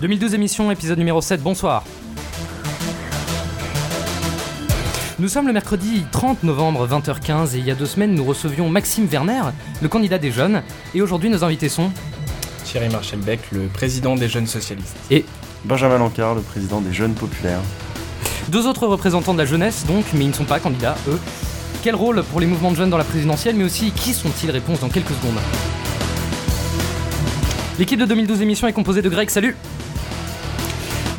2012 émission, épisode numéro 7, bonsoir. Nous sommes le mercredi 30 novembre 20h15 et il y a deux semaines nous recevions Maxime Werner, le candidat des jeunes, et aujourd'hui nos invités sont Thierry Marchelbeck, le président des jeunes socialistes. Et Benjamin Lancard, le président des jeunes populaires. Deux autres représentants de la jeunesse donc, mais ils ne sont pas candidats, eux. Quel rôle pour les mouvements de jeunes dans la présidentielle, mais aussi qui sont-ils? Réponse dans quelques secondes. L'équipe de 2012 émission est composée de Greg, salut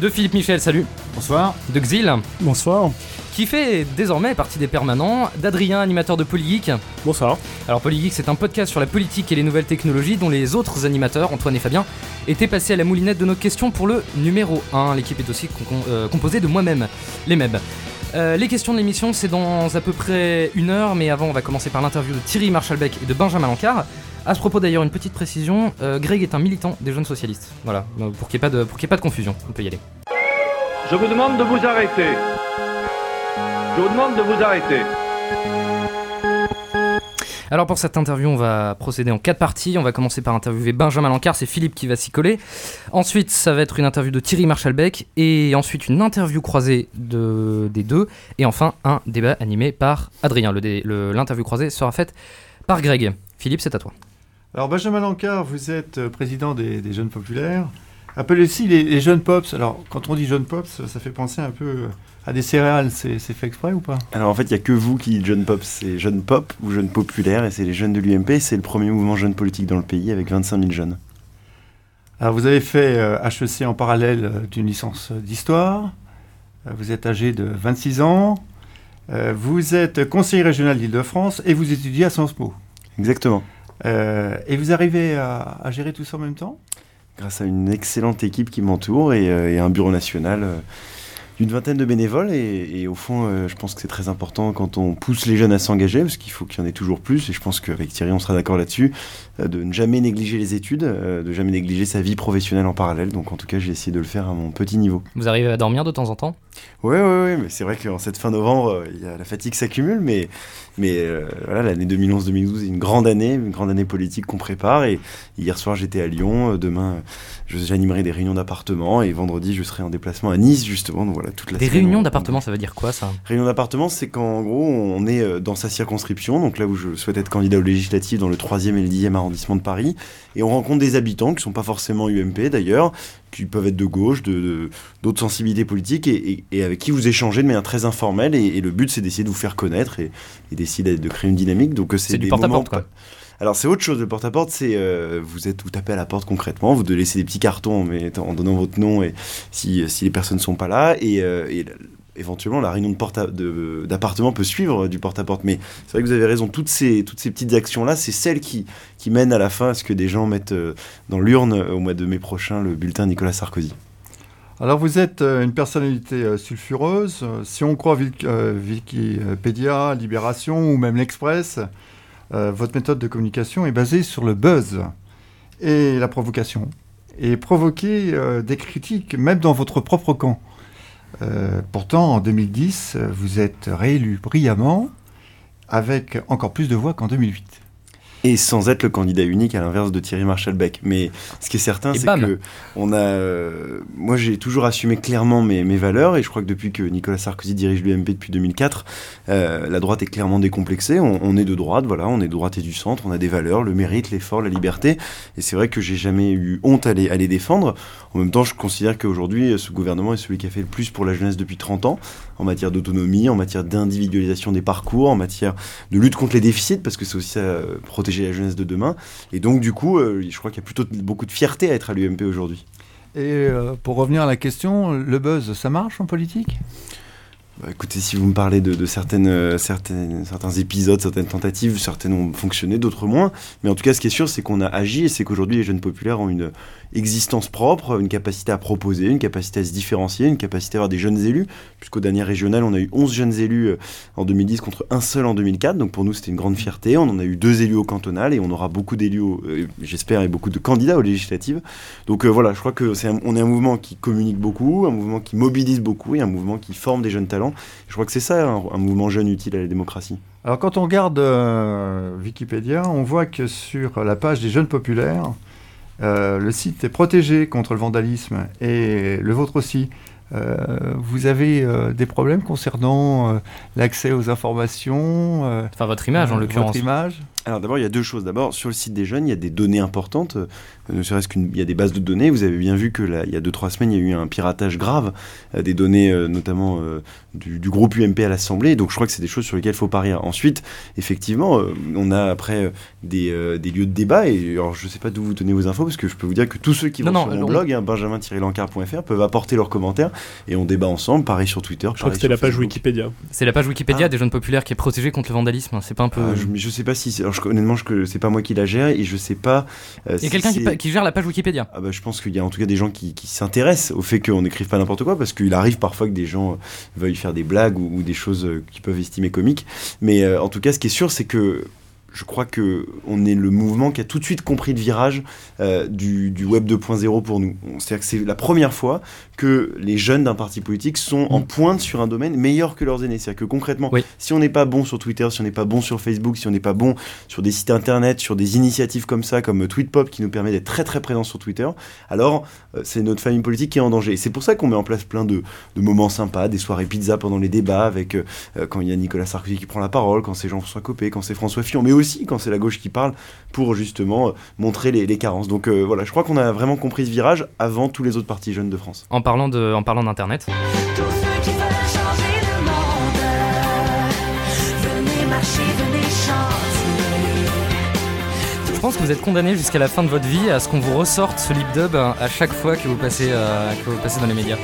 De Philippe Michel, salut Bonsoir. De Xil, Bonsoir. qui fait désormais partie des permanents, d'Adrien, animateur de Polygeek. Bonsoir. Alors Polygeek, c'est un podcast sur la politique et les nouvelles technologies dont les autres animateurs, Antoine et Fabien, étaient passés à la moulinette de nos questions pour le numéro 1. L'équipe est aussi con- euh, composée de moi-même, les MEB. Euh, les questions de l'émission, c'est dans à peu près une heure, mais avant, on va commencer par l'interview de Thierry Marchalbeck et de Benjamin Lancard. À ce propos, d'ailleurs, une petite précision euh, Greg est un militant des jeunes socialistes. Voilà, pour qu'il n'y ait pas de confusion, on peut y aller. Je vous demande de vous arrêter. Je vous demande de vous arrêter. Alors pour cette interview, on va procéder en quatre parties. On va commencer par interviewer Benjamin Lancard, c'est Philippe qui va s'y coller. Ensuite, ça va être une interview de Thierry Marchalbeck et ensuite une interview croisée de, des deux et enfin un débat animé par Adrien. Le dé- le- L'interview croisée sera faite par Greg. Philippe, c'est à toi. Alors Benjamin Lancard, vous êtes président des, des Jeunes Populaires. Appelez aussi les, les Jeunes Pops. Alors quand on dit Jeunes Pops, ça fait penser un peu euh, à des céréales. C'est fait exprès ou pas? Alors en fait, il n'y a que vous qui dites jeune pop, c'est jeune pop ou jeune populaire, et c'est les jeunes de l'UMP, c'est le premier mouvement jeune politique dans le pays avec 25 000 jeunes. Alors vous avez fait euh, HEC en parallèle euh, d'une licence euh, d'histoire. Euh, vous êtes âgé de 26 ans. Euh, vous êtes conseiller régional d'Île-de-France et vous étudiez à Sciences Po. Exactement. Euh, et vous arrivez à, à gérer tout ça en même temps? Grâce à une excellente équipe qui m'entoure et, euh, un bureau national euh, d'une vingtaine de bénévoles, et, au fond, euh, je pense que c'est très important quand on pousse les jeunes à s'engager, parce qu'il faut qu'il y en ait toujours plus, et je pense qu'avec Thierry, on sera d'accord là-dessus, de ne jamais négliger les études, euh, de jamais négliger sa vie professionnelle en parallèle. Donc en tout cas, j'ai essayé de le faire à mon petit niveau. Vous arrivez à dormir de temps en temps? Ouais, ouais, ouais, mais c'est vrai qu'en cette fin novembre, euh, il y a la fatigue s'accumule, mais, mais euh, voilà, l'année 2011-2012 est une grande année, une grande année politique qu'on prépare. Et hier soir, j'étais à Lyon, euh, demain, euh, j'animerai des réunions d'appartement, et vendredi, je serai en déplacement à Nice, justement. Donc voilà, toute la Des semaine, réunions on- d'appartements, ça veut dire quoi ça? Réunion d'appartement, c'est quand en gros on est euh, dans sa circonscription, donc là où je souhaite être candidat aux législatives dans le 3e et le 10e arrondissement de Paris, et on rencontre des habitants qui sont pas forcément UMP d'ailleurs, qui peuvent être de gauche, de- de- d'autres sensibilités politiques, et, et- et avec qui vous échangez de manière très informelle, et, et le but c'est d'essayer de vous faire connaître et, d'essayer de créer une dynamique. Donc euh, C'est du porte-à-porte, quoi. alors c'est autre chose, le porte-à-porte, c'est euh, vous êtes vous tapez à la porte concrètement, vous devez laisser des petits cartons en, mettant- en donnant votre nom et si, si les personnes sont pas là et, euh, et éventuellement la réunion porte d'appartement peut suivre du porte-à-porte. Mais c'est vrai que vous avez raison, toutes ces, toutes ces petites actions-là, c'est celles qui, qui mènent à la fin à ce que des gens mettent euh, dans l'urne euh, au mois de mai prochain le bulletin Nicolas Sarkozy. Alors vous êtes euh, une personnalité euh, sulfureuse. Euh, Si on croit Wik- euh, Wikipédia, Libération ou même l'Express, euh, votre méthode de communication est basée sur le buzz et la provocation. Et provoquer euh, des critiques même dans votre propre camp. Euh, pourtant, en 2010, euh, vous êtes réélu brillamment avec encore plus de voix qu'en 2008. Et sans être le candidat unique à l'inverse de Thierry Marshall-Beck. Mais ce qui est certain, c'est que on a, euh, moi j'ai toujours assumé clairement mes, mes valeurs et je crois que depuis que Nicolas Sarkozy dirige l'UMP depuis 2004, euh, la droite est clairement décomplexée. On, on est de droite, voilà, on est de droite et du centre, on a des valeurs, le mérite, l'effort, la liberté. Et c'est vrai que j'ai jamais eu honte à les, à les défendre. En même temps, je considère qu'aujourd'hui, ce gouvernement est celui qui a fait le plus pour la jeunesse depuis 30 ans, en matière d'autonomie, en matière d'individualisation des parcours, en matière de lutte contre les déficits, parce que c'est aussi ça, euh, protéger la jeunesse de demain. Et donc, du coup, euh, je crois qu'il y a plutôt beaucoup de fierté à être à l'UMP aujourd'hui. Et euh, pour revenir à la question, le buzz, ça marche en politique? Bah, écoutez, si vous me parlez de, euh, certaines, certains épisodes, certaines tentatives, certaines ont fonctionné, d'autres moins. Mais en tout cas, ce qui est sûr, c'est qu'on a agi et c'est qu'aujourd'hui, les jeunes populaires ont une existence propre, une capacité à proposer, une capacité à se différencier, une capacité à avoir des jeunes élus. Puisqu'au dernier régional, on a eu 11 jeunes élus euh, en 2010 contre un seul en 2004. Donc pour nous, c'était une grande fierté. On en a eu deux élus au cantonal et on aura beaucoup d'élus, euh, j'espère, et beaucoup de candidats aux législatives. Donc voilà, je crois que c'est est un mouvement qui communique beaucoup, un mouvement qui mobilise beaucoup et un mouvement qui forme des jeunes talents. Je crois que c'est ça, un, un mouvement jeune utile à la démocratie. Alors quand on regarde euh, Wikipédia, on voit que sur la page des jeunes populaires, Euh, le site est protégé contre le vandalisme et le vôtre aussi. Euh, vous avez euh, des problèmes concernant euh, l'accès aux informations euh, Enfin, votre image en l'occurrence. Votre image? Alors d'abord, il y a deux choses. D'abord, sur le site des jeunes, il y a des données importantes. Ne serait-ce qu'il y a des bases de données. Vous avez bien vu que là, il y a deux trois semaines, il y a eu un piratage grave euh, des données, euh, notamment euh, du, du groupe UMP à l'Assemblée. Donc je crois que c'est des choses sur lesquelles il faut pas rire. Ensuite, effectivement, euh, on a après des, euh, des lieux de débat. Et alors, je sais pas d'où vous tenez vos infos, parce que je peux vous dire que tous ceux qui Non, vont non, sur mon on- blog, hein, benjamin-lancard.fr, peuvent apporter leurs commentaires et on débat ensemble. Pareil sur Twitter. Je crois que c'était la page Wikipédia. C'est la page Wikipédia Ah. des jeunes populaires qui est protégée contre le vandalisme. C'est pas un peu. Ah, je, je sais pas si. c'est- Alors, je- honnêtement, je, c'est pas moi qui la gère et je sais pas. euh, Il y a si quelqu'un qui, c'est- qui gère la page Wikipédia. Ah bah, je pense qu'il y a en tout cas des gens qui, s'intéressent au fait qu'on n'écrive pas n'importe quoi, parce qu'il arrive parfois que des gens euh, veuillent faire des blagues ou, des choses euh, qu'ils peuvent estimer comiques. Mais euh, en tout cas, ce qui est sûr, c'est que je crois que on est le mouvement qui a tout de suite compris le virage du, du web 2.0 pour nous. C'est-à-dire que c'est la première fois que les jeunes d'un parti politique sont en pointe sur un domaine meilleur que leurs aînés. C'est-à-dire que concrètement, Oui. si on n'est pas bon sur Twitter, si on n'est pas bon sur Facebook, si on n'est pas bon sur des sites internet, sur des initiatives comme ça, comme Tweetpop qui nous permet d'être très très présent sur Twitter, alors euh, c'est notre famille politique qui est en danger. Et c'est pour ça qu'on met en place plein de, de moments sympas, des soirées pizza pendant les débats, avec euh, euh, quand il y a Nicolas Sarkozy qui prend la parole, quand c'est Jean-François Copé, quand c'est François Fillon, mais aussi quand c'est la gauche qui parle, pour justement euh, montrer les, les carences. Donc voilà, je crois qu'on a vraiment compris ce virage avant tous les autres partis jeunes de France. En parlant de, en parlant d'internet. Je pense que vous êtes condamné jusqu'à la fin de votre vie à ce qu'on vous ressorte ce lip dub à chaque fois que vous passez, euh, que vous passez dans les médias.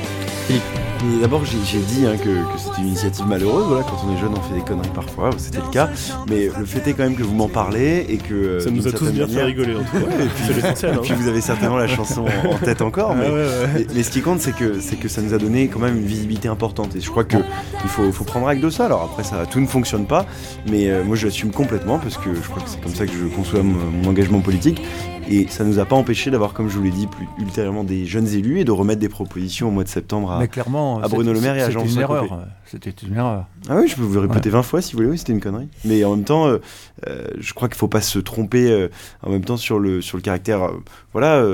D'abord, j'ai dit hein, que, que c'était une initiative malheureuse. Voilà, quand on est jeune, on fait des conneries parfois. C'était le cas. Mais le fait est quand même que vous m'en parlez et que euh, Ça nous a tous bien fait rigoler en tout cas. Ouais, et puis- hein. puis vous avez certainement la chanson en en tête encore. Ah mais, ouais, ouais. mais, mais ce qui compte, c'est que, c'est que ça nous a donné quand même une visibilité importante. Et je crois qu'il faut, faut prendre acte de ça. Alors après, ça, tout ne fonctionne pas. Mais euh, moi, je l'assume complètement parce que je crois que c'est comme ça que je conçois mon, mon engagement politique. Et ça nous a pas empêché d'avoir, comme je vous l'ai dit, plus ultérieurement des jeunes élus et de remettre des propositions au mois de septembre à, Mais clairement, à Bruno Le Maire et à Jean-François une erreur. Copé. C'était une erreur. Ah oui, je peux vous répéter 20 fois si vous voulez, oui, c'était une connerie. Mais en même temps, euh, euh, je crois qu'il faut pas se tromper euh, en même temps sur le, sur le caractère, voilà,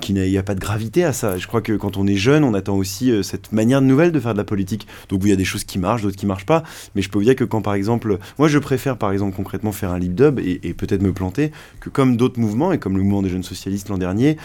qu'il n'y a, pas de gravité à ça. Je crois que quand on est jeune, on attend aussi cette manière nouvelle de faire de la politique. Donc il y a des choses qui marchent, d'autres qui marchent pas. Mais je peux vous dire que quand par exemple, moi je préfère par exemple concrètement faire un lip dub et, et peut-être me planter, que comme d'autres mouvements, et comme le mouvement des jeunes socialistes l'an dernier,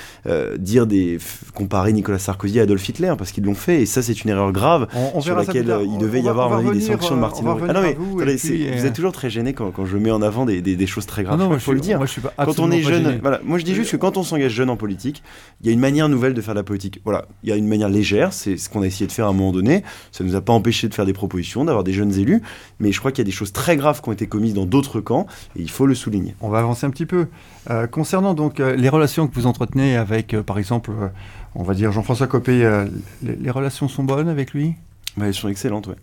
dire des, comparer Nicolas Sarkozy à Adolf Hitler, parce qu'ils l'ont fait, et ça c'est une erreur grave On, on sur laquelle euh, il devait on y va- avoir des sanctions de euh, Martine. Ah non mais vous, attendez, et c'est- puis, vous euh, êtes toujours très gêné quand, quand je mets en avant des, des- des choses très graves. Non, non, je faut le suis- dire. Moi, je suis pas Quand on est jeune, voilà, moi je dis juste que quand on s'engage jeune en politique, il y a une manière nouvelle de faire de la politique. Voilà, il y a une manière légère, c'est ce qu'on a essayé de faire à un moment donné. Ça nous a pas empêché de faire des propositions, d'avoir des jeunes élus, mais je crois qu'il y a des choses très graves qui ont été commises dans d'autres camps et il faut le souligner. On va avancer un petit peu. Euh, concernant donc euh, les relations que vous entretenez avec, euh, par exemple, euh, on va dire Jean-François Copé, euh, les, les relations sont bonnes avec lui? Bah, elles sont excellentes, ouais.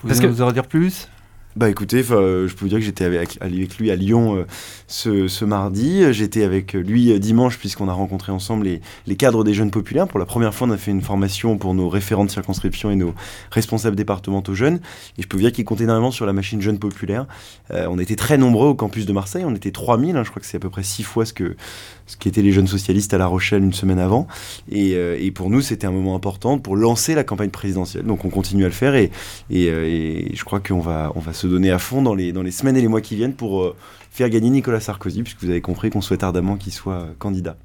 Vous Parce allez que- nous en dire plus? Bah écoutez, enfin, euh, je peux vous dire que j'étais avec, avec lui à Lyon euh, ce, ce mardi. J'étais avec lui euh, dimanche puisqu'on a rencontré ensemble les, les cadres des jeunes populaires. Pour la première fois, on a fait une formation pour nos référents de circonscription et nos responsables départementaux jeunes. Et je peux vous dire qu'ils comptent énormément sur la machine jeune populaire. Euh, on était très nombreux au campus de Marseille. On était 3000, hein, je crois que c'est à peu près 6 fois ce que ce qu'étaient les jeunes socialistes à La Rochelle une semaine avant. Et, euh, et pour nous, c'était un moment important pour lancer la campagne présidentielle. Donc on continue à le faire et, et, euh, et je crois qu'on va, on va se donner à fond dans les, dans les semaines et les mois qui viennent pour euh, faire gagner Nicolas Sarkozy, puisque vous avez compris qu'on souhaite ardemment qu'il soit candidat.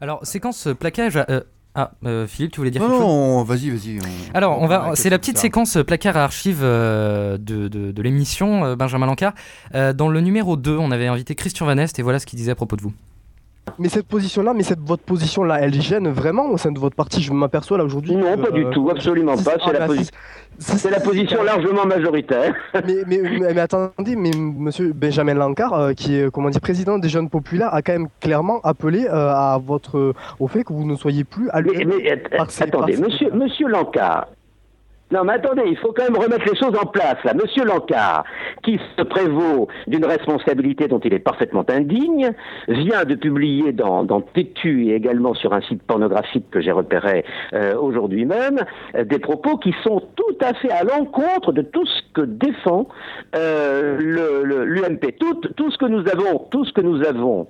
Alors, séquence plaquage. à- euh, ah, euh, Philippe, tu voulais dire Non, quelque chose non, vas-y, vas-y. on- Alors, on parlera va, c'est la petite séquence placard à archives euh, de, de, de l'émission euh, Benjamin Lancard. Euh, dans le numéro 2, on avait invité Christian Van Est et voilà ce qu'il disait à propos de vous. Mais cette position-là, mais cette, votre position-là, elle gêne vraiment au sein de votre parti Je m'aperçois là aujourd'hui. Non, que, pas du euh, tout, absolument pas. ah, C'est la, bah, posi- c'est la position largement majoritaire. Mais, mais, mais, mais attendez, mais monsieur Benjamin Lancard, euh, qui est comment dire président des jeunes populaires, a quand même clairement appelé euh, à votre au fait que vous ne soyez plus à Mais, attendez, monsieur, monsieur Lancard, Non, mais attendez, il faut quand même remettre les choses en place, là. Monsieur Lancard, qui se prévaut d'une responsabilité dont il est parfaitement indigne, vient de publier dans, dans Tétu et également sur un site pornographique que j'ai repéré euh, aujourd'hui même, euh, des propos qui sont tout à fait à l'encontre de tout ce que défend euh, l'UMP. Tout, tout ce que nous avons, tout ce que nous avons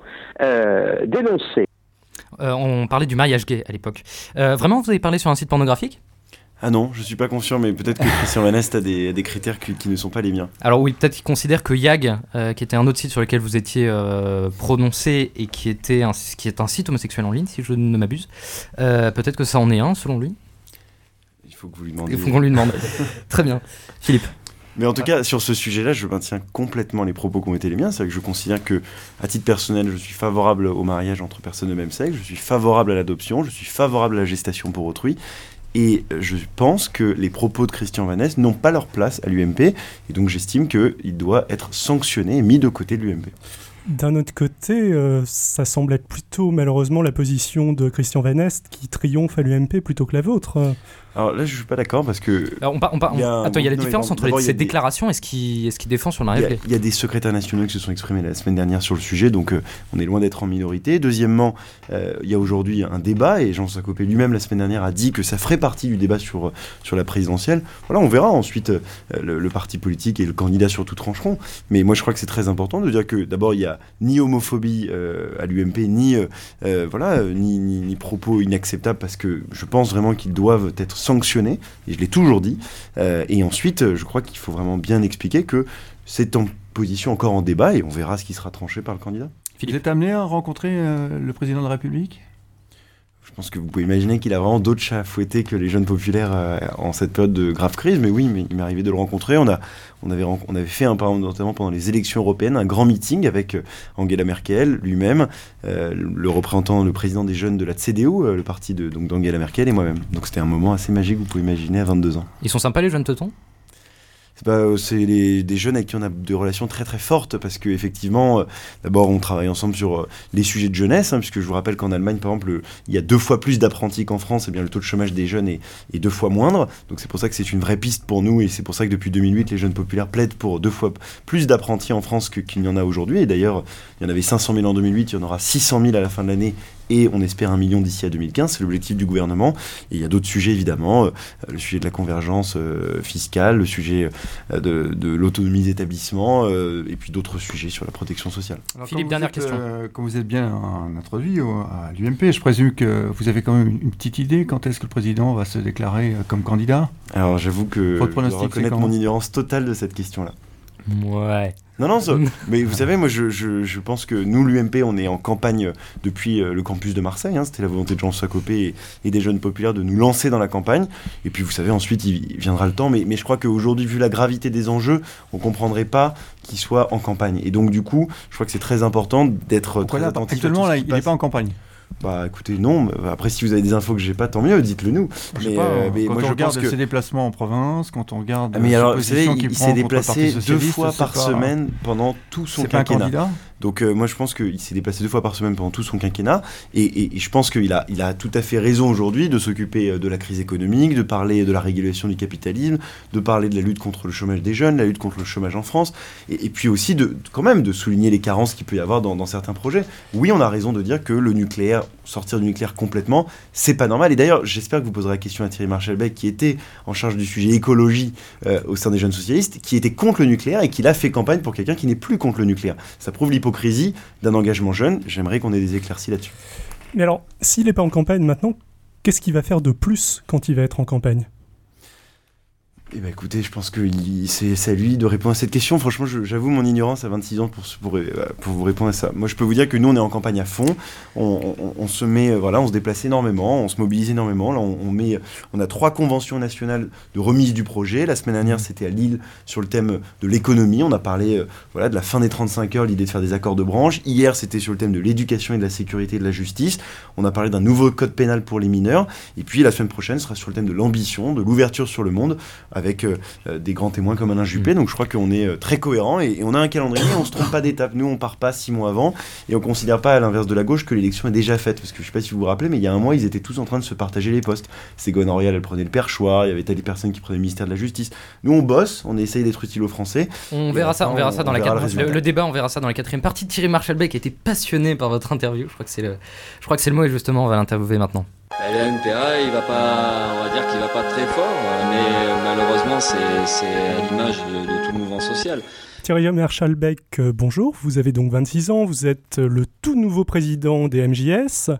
dénoncé. On parlait du mariage gay à l'époque. Vraiment, vous avez parlé sur un site pornographique? Ah non, je suis pas confiant, mais peut-être que Christian Vanest a des, des critères qui, qui ne sont pas les miens. Alors oui, peut-être qu'ils considèrent que YAG, euh, qui était un autre site sur lequel vous étiez euh, prononcé et qui, était un, qui est un site homosexuel en ligne, si je ne m'abuse, euh, peut-être que ça en est un selon lui. Il faut que vous lui demandiez. Il faut qu'on lui demande. Très bien. Philippe. Mais en tout cas, sur ce sujet-là, je maintiens complètement les propos qui ont été les miens. C'est que je considère que, à titre personnel, je suis favorable au mariage entre personnes de même sexe, je suis favorable à l'adoption, je suis favorable à la gestation pour autrui. Et je pense que les propos de Christian Vanès n'ont pas leur place à l'UMP. Et donc j'estime qu'il doit être sanctionné et mis de côté de l'UMP. D'un autre côté, euh, ça semble être plutôt malheureusement la position de Christian Van Est qui triomphe à l'UMP plutôt que la vôtre. Alors là, je suis pas d'accord parce que. Alors, on y a Attends, il y a la non, différence entre les- y ces des- déclarations et ce et ce qu'il défend sur le Il y, a, gay. il y a des secrétaires nationaux qui se sont exprimés la semaine dernière sur le sujet, donc euh, on est loin d'être en minorité. Deuxièmement, euh, il y a aujourd'hui un débat, et Jean Sacopé lui-même la semaine dernière a dit que ça ferait partie du débat sur, sur la présidentielle. Voilà, on verra ensuite euh, le, le parti politique et le candidat surtout trancheront. Mais moi je crois que c'est très important de dire que d'abord il n'y a ni homophobie euh, à l'UMP, ni, euh, euh, voilà, ni, propos inacceptables, parce que je pense vraiment qu'ils doivent être sanctionnés, et je l'ai toujours dit. Et ensuite, je crois qu'il faut vraiment bien expliquer que c'est en position encore en débat et on verra ce qui sera tranché par le candidat. Vous êtes amené à rencontrer le président de la République? Pense que vous pouvez imaginer qu'il a vraiment d'autres chats à fouetter que les jeunes populaires euh, en cette période de grave crise, mais oui, mais il m'est arrivé de le rencontrer. On, a, on, avait, on avait fait, un, notamment pendant les élections européennes, un grand meeting avec euh, Angela Merkel lui-même, euh, le représentant, le président des jeunes de la CDU, le parti d'Angela Merkel et moi-même. Donc c'était un moment assez magique, vous pouvez imaginer, à 22 ans. Ils sont sympas les jeunes teutons? C'est euh, des jeunes avec qui on a des relations très très fortes parce que effectivement, euh, d'abord on travaille ensemble sur euh, les sujets de jeunesse, hein, puisque je vous rappelle qu'en Allemagne par exemple, le- il y a deux fois plus d'apprentis qu'en France, et bien le taux de chômage des jeunes est, deux fois moindre. Donc c'est pour ça que c'est une vraie piste pour nous et c'est pour ça que depuis 2008 les jeunes populaires plaident pour deux fois plus d'apprentis en France qu'il n'y en a aujourd'hui. Et d'ailleurs, il y en avait 500 000 en 2008, il y en aura 600 000 à la fin de l'année et on espère un million d'ici à 2015. C'est l'objectif du gouvernement. Et il y a d'autres sujets évidemment, euh, le sujet de la convergence euh, fiscale, le sujet euh, de, de l'autonomie des établissements euh, et puis d'autres sujets sur la protection sociale. Alors, Philippe, dernière êtes, question. euh, comme vous êtes bien en- introduit au- à l'UMP, je présume que vous avez quand même une, petite idée quand est-ce que le président va se déclarer comme candidat? Alors j'avoue que Votre je dois reconnaître quand mon ignorance totale de cette question-là. Ouais. Non, non, ça- mais vous savez, moi je, je, je pense que nous, l'UMP, on est en campagne depuis euh, le campus de Marseille. hein. C'était la volonté de Jean Sacopé et, et des jeunes populaires de nous lancer dans la campagne. Et puis vous savez, ensuite il, il viendra le temps. Mais, mais je crois qu'aujourd'hui, vu la gravité des enjeux, on comprendrait pas qu'il soit en campagne. Et donc du coup, je crois que c'est très important d'être très là, attentif. à Actuellement, tout ce là, il n'est pas en campagne? Bah écoutez, non. mais Après, si vous avez des infos que j'ai pas, tant mieux, dites-le nous. Je sais Mais, pas, euh, mais quand moi, on je regarde pense que- ses déplacements en province, quand on regarde Ah, mais euh, alors, vous savez, il, il s'est déplacé deux fois par semaine pendant tout son quinquennat. Donc euh, moi je pense qu'il s'est déplacé deux fois par semaine pendant tout son quinquennat et, je pense qu'il a, tout à fait raison aujourd'hui de s'occuper euh, de la crise économique, de parler de la régulation du capitalisme, de parler de la lutte contre le chômage des jeunes, la lutte contre le chômage en France et, puis aussi de quand même de souligner les carences qu'il peut y avoir dans, certains projets. Oui on a raison de dire que le nucléaire, sortir du nucléaire complètement, c'est pas normal et d'ailleurs j'espère que vous poserez la question à Thierry Marchalbeck qui était en charge du sujet écologie euh, au sein des jeunes socialistes, qui était contre le nucléaire et qui a fait campagne pour quelqu'un qui n'est plus contre le nucléaire. Ça prouve l'hypocrisie d'un engagement jeune. J'aimerais qu'on ait des éclaircies là-dessus. Mais alors, s'il n'est pas en campagne maintenant, qu'est-ce qu'il va faire de plus quand il va être en campagne? Eh ben écoutez, je pense que c'est à lui de répondre à cette question. Franchement, j'avoue mon ignorance à 26 ans pour, vous répondre à ça. Moi, je peux vous dire que nous, on est en campagne à fond. On, se met, euh, voilà, on se déplace énormément, on se mobilise énormément. Là, on, on met, on a trois conventions nationales de remise du projet. La semaine dernière, c'était à Lille sur le thème de l'économie. On a parlé, euh, voilà, de la fin des 35 heures, l'idée de faire des accords de branche. Hier, c'était sur le thème de l'éducation et de la sécurité et de la justice. On a parlé d'un nouveau code pénal pour les mineurs. Et puis, la semaine prochaine sera sur le thème de l'ambition, de l'ouverture sur le monde avec euh, euh, des grands témoins comme Alain Juppé. Donc je crois qu'on est euh, très cohérent et, et on a un calendrier, on se trompe pas d'étape. Nous, on part pas six mois avant et on considère pas à l'inverse de la gauche que l'élection est déjà faite. Parce que je sais pas si vous vous rappelez, mais il y a un mois, ils étaient tous en train de se partager les postes. Ségolène Royal, elle prenait le perchoir, il y avait telle personne qui prenait le ministère de la Justice. Nous, on bosse, on essaye d'être utile aux Français. On verra ça, on verra ça dans la le le, débat, on verra ça dans la quatrième partie. Thierry Marshall-Beck était passionné par votre interview. Je crois que c'est le, je crois que c'est le mot et justement on va l'interviewer maintenant. Le NPA, il va pas, on va dire qu'il va pas très fort, euh, mais malheureusement, c'est à l'image de, de tout le mouvement social. Thierry Marshall-Beck, euh, bonjour. Vous avez donc 26 ans. Vous êtes euh, le tout nouveau président des MJS,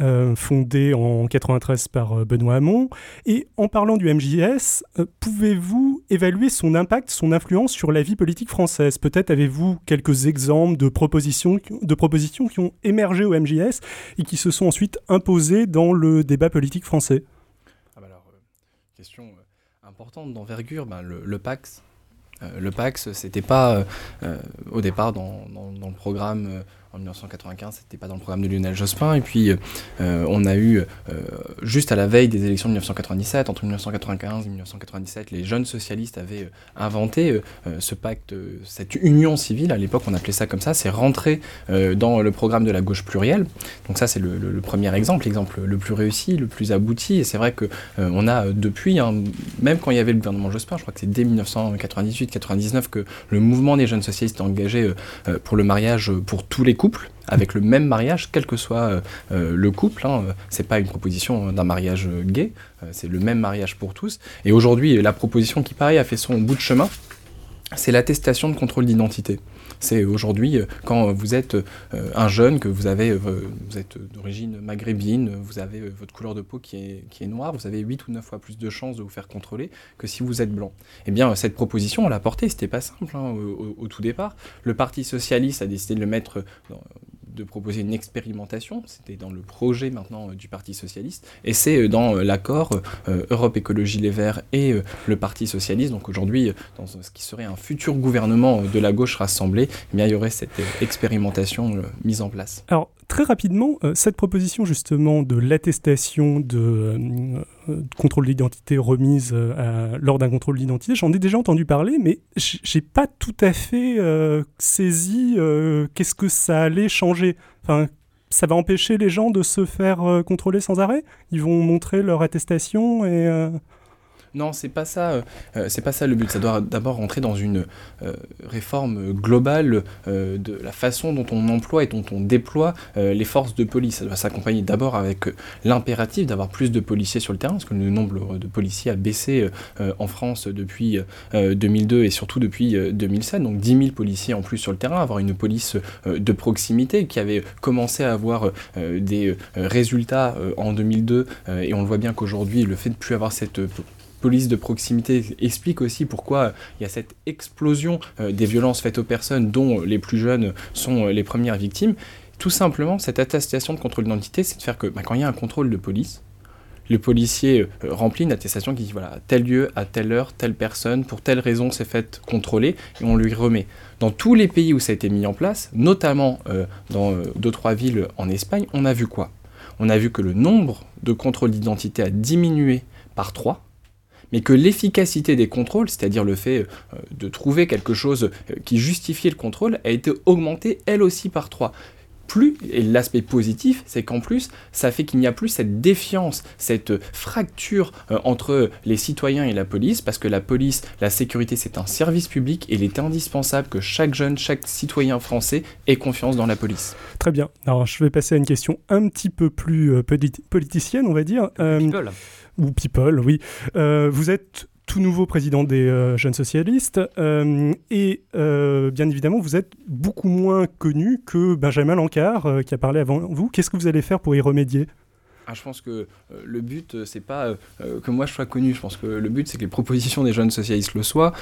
euh, fondé en 93 par Benoît Hamon. Et en parlant du MJS, euh, pouvez-vous évaluer son impact, son influence sur la vie politique française? Peut-être avez-vous quelques exemples de propositions, de propositions qui ont émergé au MJS et qui se sont ensuite imposées dans le débat politique français? Ah bah alors, euh, question euh, importante d'envergure, ben, le, PAX. Euh, le PAX, c'était pas euh, euh, au départ dans, le programme en 1995, c'était pas dans le programme de Lionel Jospin. Et puis euh, on a eu, euh, juste à la veille des élections de 1997, entre 1995 et 1997, les jeunes socialistes avaient euh, inventé ce pacte, cette union civile, à l'époque on appelait ça comme ça, c'est rentré dans le programme de la gauche plurielle. Donc ça c'est le, premier exemple, l'exemple le plus réussi, le plus abouti. Et c'est vrai que on a depuis, hein, même quand il y avait le gouvernement Jospin, je crois que c'est dès 1998-99 que le mouvement des jeunes socialistes est engagé pour le mariage pour tous les couples, avec le même mariage, quel que soit euh, euh, le couple. Hein, c'est pas une proposition d'un mariage euh, gay, c'est le même mariage pour tous. Et aujourd'hui, la proposition qui pareil a fait son bout de chemin, c'est l'attestation de contrôle d'identité. C'est aujourd'hui, euh, quand vous êtes euh, un jeune, que vous, avez, euh, vous êtes d'origine maghrébine, vous avez votre couleur de peau qui est, qui est noire, vous avez 8 ou 9 fois plus de chances de vous faire contrôler que si vous êtes blanc. Eh bien, cette proposition, on l'a portée, c'était pas simple hein, au- au tout départ. Le Parti Socialiste a décidé de le mettre dans- de proposer une expérimentation, c'était dans le projet maintenant euh, du Parti Socialiste, et c'est euh, dans euh, l'accord Europe Écologie Les Verts et le Parti Socialiste, donc aujourd'hui, dans ce qui serait un futur gouvernement de la gauche rassemblée, eh il y aurait cette expérimentation mise en place. Très rapidement, euh, cette proposition justement de l'attestation de, euh, euh, contrôle d'identité remise lors d'un contrôle d'identité, j'en ai déjà entendu parler, mais j'ai pas tout à fait saisi qu'est-ce que ça allait changer. Enfin, ça va empêcher les gens de se faire contrôler sans arrêt? Ils vont montrer leur attestation et... Non, c'est pas ça. euh, euh, c'est pas ça le but. Ça doit d'abord rentrer dans une euh, réforme globale de la façon dont on emploie et dont on déploie les forces de police. Ça doit s'accompagner d'abord avec l'impératif d'avoir plus de policiers sur le terrain, parce que le nombre de policiers a baissé en France depuis euh, 2002 et surtout depuis euh, 2007. Donc 10 000 policiers en plus sur le terrain, avoir une police de proximité qui avait commencé à avoir des résultats en 2002 euh, et on le voit bien qu'aujourd'hui le fait de plus avoir cette police de proximité explique aussi pourquoi il y a cette explosion euh, des violences faites aux personnes dont les plus jeunes sont euh, les premières victimes. Tout simplement, cette attestation de contrôle d'identité, c'est de faire que bah, quand il y a un contrôle de police, le policier euh, remplit une attestation qui dit voilà, tel lieu, à telle heure, telle personne, pour telle raison s'est fait contrôler, et on lui remet. Dans tous les pays où ça a été mis en place, notamment euh, dans euh, deux, trois villes en Espagne, on a vu quoi? On a vu que le nombre de contrôles d'identité a diminué par 3, mais que l'efficacité des contrôles, c'est-à-dire le fait euh, de trouver quelque chose euh, qui justifiait le contrôle, a été augmentée elle aussi par 3 plus, et l'aspect positif, c'est qu'en plus, ça fait qu'il n'y a plus cette défiance, cette euh, fracture euh, entre les citoyens et la police, parce que la police, la sécurité, c'est un service public, et il est indispensable que chaque jeune, chaque citoyen français ait confiance dans la police. Très bien. Alors, je vais passer à une question un petit peu plus euh, politi- politicienne, on va dire. Euh. Ou people, oui. Euh, vous êtes tout nouveau président des euh, jeunes socialistes euh, et bien évidemment vous êtes beaucoup moins connu que Benjamin Lancard qui a parlé avant vous. Qu'est-ce que vous allez faire pour y remédier? Ah, je pense que euh, le but, euh, c'est pas euh, que moi je sois connu. Je pense que le but, c'est que les propositions des jeunes socialistes le soient.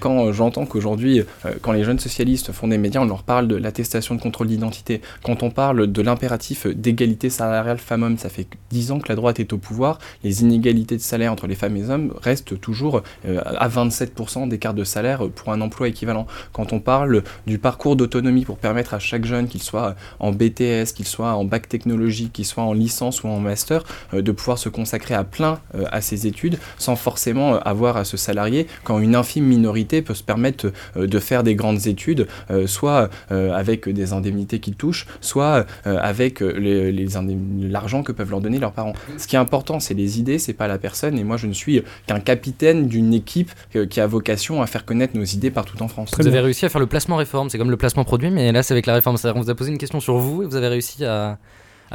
Quand j'entends qu'aujourd'hui, quand les jeunes socialistes font des médias, on leur parle de l'attestation de contrôle d'identité. Quand on parle de l'impératif d'égalité salariale femmes-hommes, ça fait 10 ans que la droite est au pouvoir. Les inégalités de salaire entre les femmes et les hommes restent toujours à 27% d'écart de salaire pour un emploi équivalent. Quand on parle du parcours d'autonomie pour permettre à chaque jeune, qu'il soit en BTS, qu'il soit en bac technologique, qu'il soit en licence ou en euh, de pouvoir se consacrer à plein euh, à ses études sans forcément euh, avoir à se salarier quand une infime minorité peut se permettre de faire des grandes études, soit avec des indemnités qu'ils touchent, soit avec euh, les, les l'argent que peuvent leur donner leurs parents. Ce qui est important, c'est les idées, c'est pas la personne. Et moi, je ne suis qu'un capitaine d'une équipe qui a vocation à faire connaître nos idées partout en France. Vous avez réussi à faire le placement réforme, c'est comme le placement produit, mais là c'est avec la réforme. Qu'on vous a posé une question sur vous et vous avez réussi à,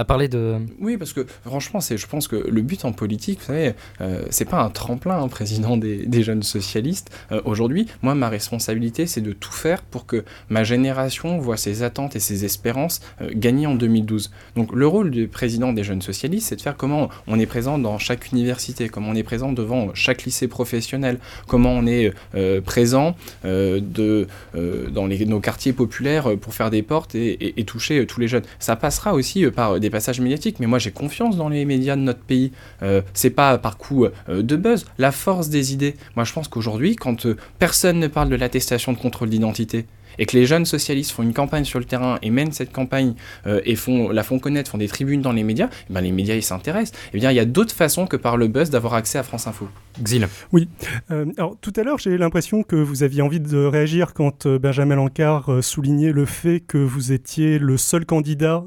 parler de. Oui, parce que franchement, c'est, je pense que le but en politique, vous savez, euh, c'est pas un tremplin, hein, président des, des jeunes socialistes. Euh, aujourd'hui, moi, ma responsabilité, c'est de tout faire pour que ma génération voit ses attentes et ses espérances euh, gagner en 2012. Donc, le rôle du président des jeunes socialistes, c'est de faire comment on est présent dans chaque université, comment on est présent devant chaque lycée professionnel, comment on est euh, présent de, dans nos quartiers populaires pour faire des portes et, et- toucher tous les jeunes. Ça passera aussi par des passages médiatiques, mais moi j'ai confiance dans les médias de notre pays. Euh, c'est pas par coup euh, de buzz, la force des idées. Moi je pense qu'aujourd'hui, quand euh, personne ne parle de l'attestation de contrôle d'identité, et que les jeunes socialistes font une campagne sur le terrain et mènent cette campagne euh, et font, la font connaître, font des tribunes dans les médias, eh ben les médias ils s'intéressent. Et bien il y a d'autres façons que par le buzz d'avoir accès à France Info. Xil. Oui. Euh, alors, tout à l'heure, j'ai l'impression que vous aviez envie de réagir quand euh, Benjamin Lancard soulignait le fait que vous étiez le seul candidat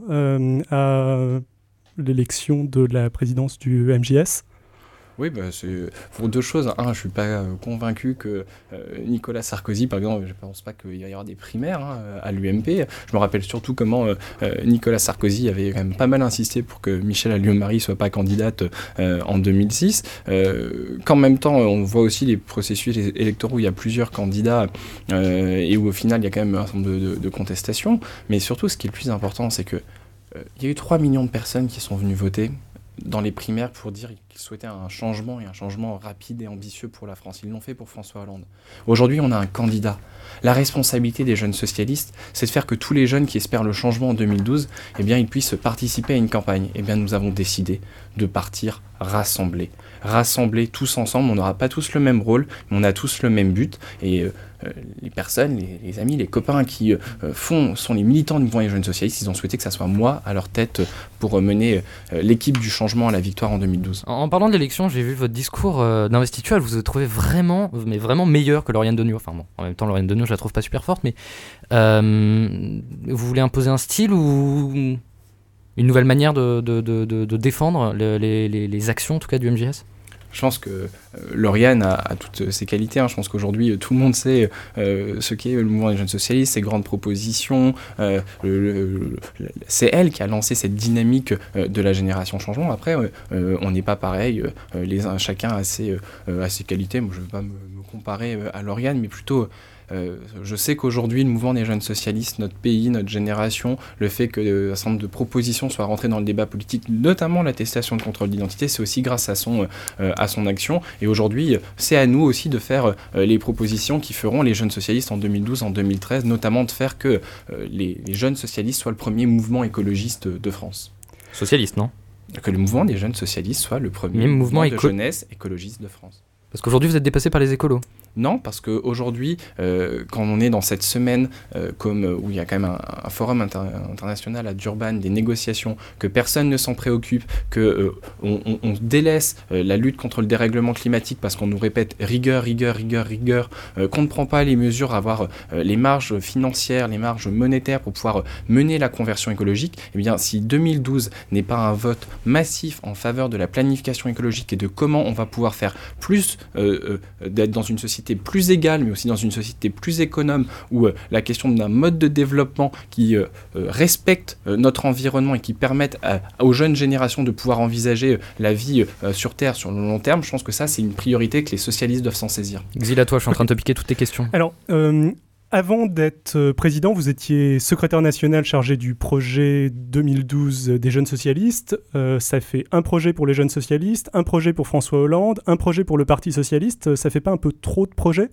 à l'élection de la présidence du MJS. Oui, bah, c'est pour deux choses. Un, je suis pas euh, convaincu que euh, Nicolas Sarkozy, par exemple, je pense pas qu'il va y avoir des primaires hein, à l'UMP. Je me rappelle surtout comment euh, euh, Nicolas Sarkozy avait quand même pas mal insisté pour que Michel Alliot-Marie soit pas candidate euh, en 2006. Euh, qu'en même temps, on voit aussi les processus électoraux où il y a plusieurs candidats euh, et où au final il y a quand même un certain nombre de, contestations. Mais surtout, ce qui est le plus important, c'est que euh, il y a eu 3 millions de personnes qui sont venues voter dans les primaires pour dire qu'ils souhaitaient un changement et un changement rapide et ambitieux pour la France. Ils l'ont fait pour François Hollande. Aujourd'hui, on a un candidat. La responsabilité des jeunes socialistes, c'est de faire que tous les jeunes qui espèrent le changement en 2012, eh bien, ils puissent participer à une campagne. Eh bien, nous avons décidé de partir rassemblés. Rassemblés tous ensemble. On n'aura pas tous le même rôle, mais on a tous le même but. Et euh, euh, les personnes, les, amis, les copains qui euh, font, sont les militants du mouvement des jeunes socialistes, ils ont souhaité que ça soit moi à leur tête pour mener l'équipe du changement à la victoire en 2012. En, parlant de l'élection, j'ai vu votre discours d'investiture, vous avez trouvé vraiment, mais vraiment meilleur que Lauriane Denio. Enfin bon, en même temps, Lauriane Denio, je la trouve pas super forte, mais vous voulez imposer un style ou une nouvelle manière de, de- de- défendre le- les, les- actions, en tout cas, du MJS Je pense que euh, Lauriane a, toutes ses qualités. hein. Je pense qu'aujourd'hui, euh, tout le monde sait euh, ce qu'est le mouvement des jeunes socialistes, ses grandes propositions. c'est elle qui a lancé cette dynamique de la génération changement. Après, on n'est pas pareil. chacun a ses, a ses qualités. Moi, je ne veux pas me, me comparer à Lauriane, mais plutôt. Euh, je sais qu'aujourd'hui, le mouvement des jeunes socialistes, notre pays, notre génération, le fait que euh, un certain nombre de propositions soient rentrées dans le débat politique, notamment l'attestation de contrôle d'identité, c'est aussi grâce à son, euh, à son action. Et aujourd'hui, c'est à nous aussi de faire les propositions qui feront les jeunes socialistes en 2012, en 2013, notamment de faire que les, les jeunes socialistes soient le premier mouvement écologiste de France. Socialiste, non? Que le mouvement des jeunes socialistes soit le premier mouvement de éco- jeunesse écologiste de France. Parce qu'aujourd'hui, vous êtes dépassé par les écolos. Non, parce qu'aujourd'hui, euh, quand on est dans cette semaine euh, comme, euh, où il y a quand même un, forum inter- international à Durban, des négociations, que personne ne s'en préoccupe, que euh, on, délaisse la lutte contre le dérèglement climatique parce qu'on nous répète rigueur, rigueur, rigueur, rigueur, qu'on ne prend pas les mesures à avoir les marges financières, les marges monétaires pour pouvoir mener la conversion écologique, eh bien, si 2012 n'est pas un vote massif en faveur de la planification écologique et de comment on va pouvoir faire plus euh, euh, d'être dans une société plus égale, mais aussi dans une société plus économe, où euh, la question d'un mode de développement qui euh, respecte euh, notre environnement et qui permette à- aux jeunes générations de pouvoir envisager euh, la vie euh, sur Terre sur le long terme, je pense que ça, c'est une priorité que les socialistes doivent s'en saisir. Xil, à toi, je suis en train de te piquer toutes tes questions. Alors, euh, avant d'être euh, président, vous étiez secrétaire national chargé du projet 2012 des jeunes socialistes. Euh, ça fait un projet pour les jeunes socialistes, un projet pour François Hollande, un projet pour le Parti socialiste. Ça fait pas un peu trop de projets?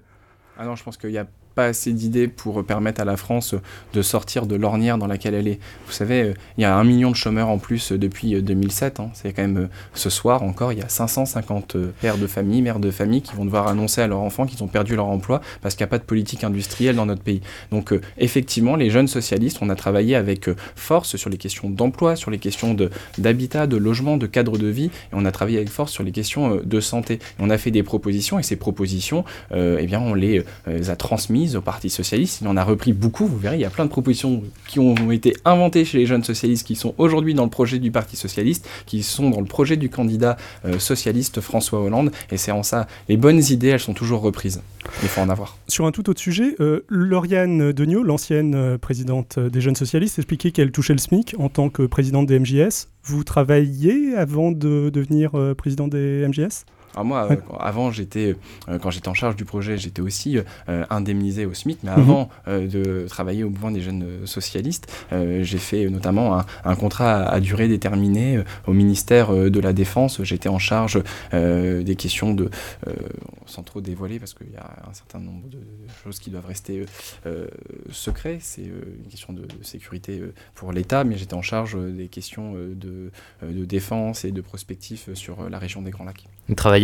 Ah non, je pense qu'il y a pas assez d'idées pour permettre à la France de sortir de l'ornière dans laquelle elle est. Vous savez, euh, il y a un million de chômeurs en plus euh, depuis euh, 2007. hein. C'est quand même euh, ce soir encore, il y a 550 euh, pères de famille, mères de famille qui vont devoir annoncer à leurs enfants qu'ils ont perdu leur emploi parce qu'il n'y a pas de politique industrielle dans notre pays. Donc euh, effectivement, les jeunes socialistes, on a travaillé avec euh, force sur les questions d'emploi, sur les questions d'habitat, de, logement, de cadre de vie, et on a travaillé avec force sur les questions euh, de santé. Et on a fait des propositions, et ces propositions, euh, eh bien, on les euh, a transmises au Parti socialiste. Il en a repris beaucoup. Vous verrez, il y a plein de propositions qui ont été inventées chez les jeunes socialistes, qui sont aujourd'hui dans le projet du Parti socialiste, qui sont dans le projet du candidat euh, socialiste François Hollande. Et c'est en ça, les bonnes idées, elles sont toujours reprises. Il faut en avoir. Sur un tout autre sujet, euh, Lauriane Degnaud, l'ancienne euh, présidente des Jeunes Socialistes, expliquait qu'elle touchait le SMIC en tant que présidente des MJS. Vous travailliez avant de devenir président des MJS Alors moi, euh, Ouais. avant, j'étais, euh, quand j'étais en charge du projet, j'étais aussi euh, indemnisé au SMIC. Mais Mhm. avant euh, de travailler au mouvement des jeunes euh, socialistes, euh, j'ai fait euh, notamment un, un contrat à, à durée déterminée euh, au ministère euh, de la Défense. J'étais en charge euh, des questions de, euh, sans trop dévoiler, parce qu'il y a un certain nombre de choses qui doivent rester euh, euh, secrets. C'est euh, une question de, de sécurité euh, pour l'État, mais j'étais en charge euh, des questions euh, de, euh, de défense et de prospectif euh, sur euh, la région des Grands Lacs.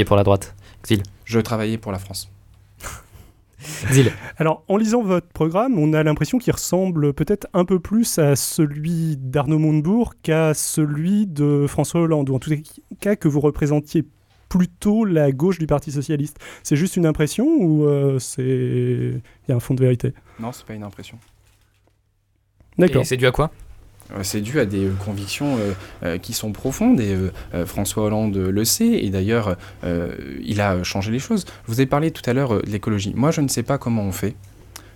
Pour la droite. Xil. Je travaillais pour la France. Xil. Alors, en lisant votre programme, on a l'impression qu'il ressemble peut-être un peu plus à celui d'Arnaud Montebourg qu'à celui de François Hollande, ou en tout cas que vous représentiez plutôt la gauche du Parti Socialiste. C'est juste une impression ou euh, c'est... il y a un fond de vérité? Non, c'est pas une impression. D'accord. Et c'est dû à quoi? C'est dû à des euh, convictions euh, euh, qui sont profondes et euh, euh, François Hollande euh, le sait et d'ailleurs euh, il a changé les choses. Je vous ai parlé tout à l'heure euh, de l'écologie. Moi je ne sais pas comment on fait.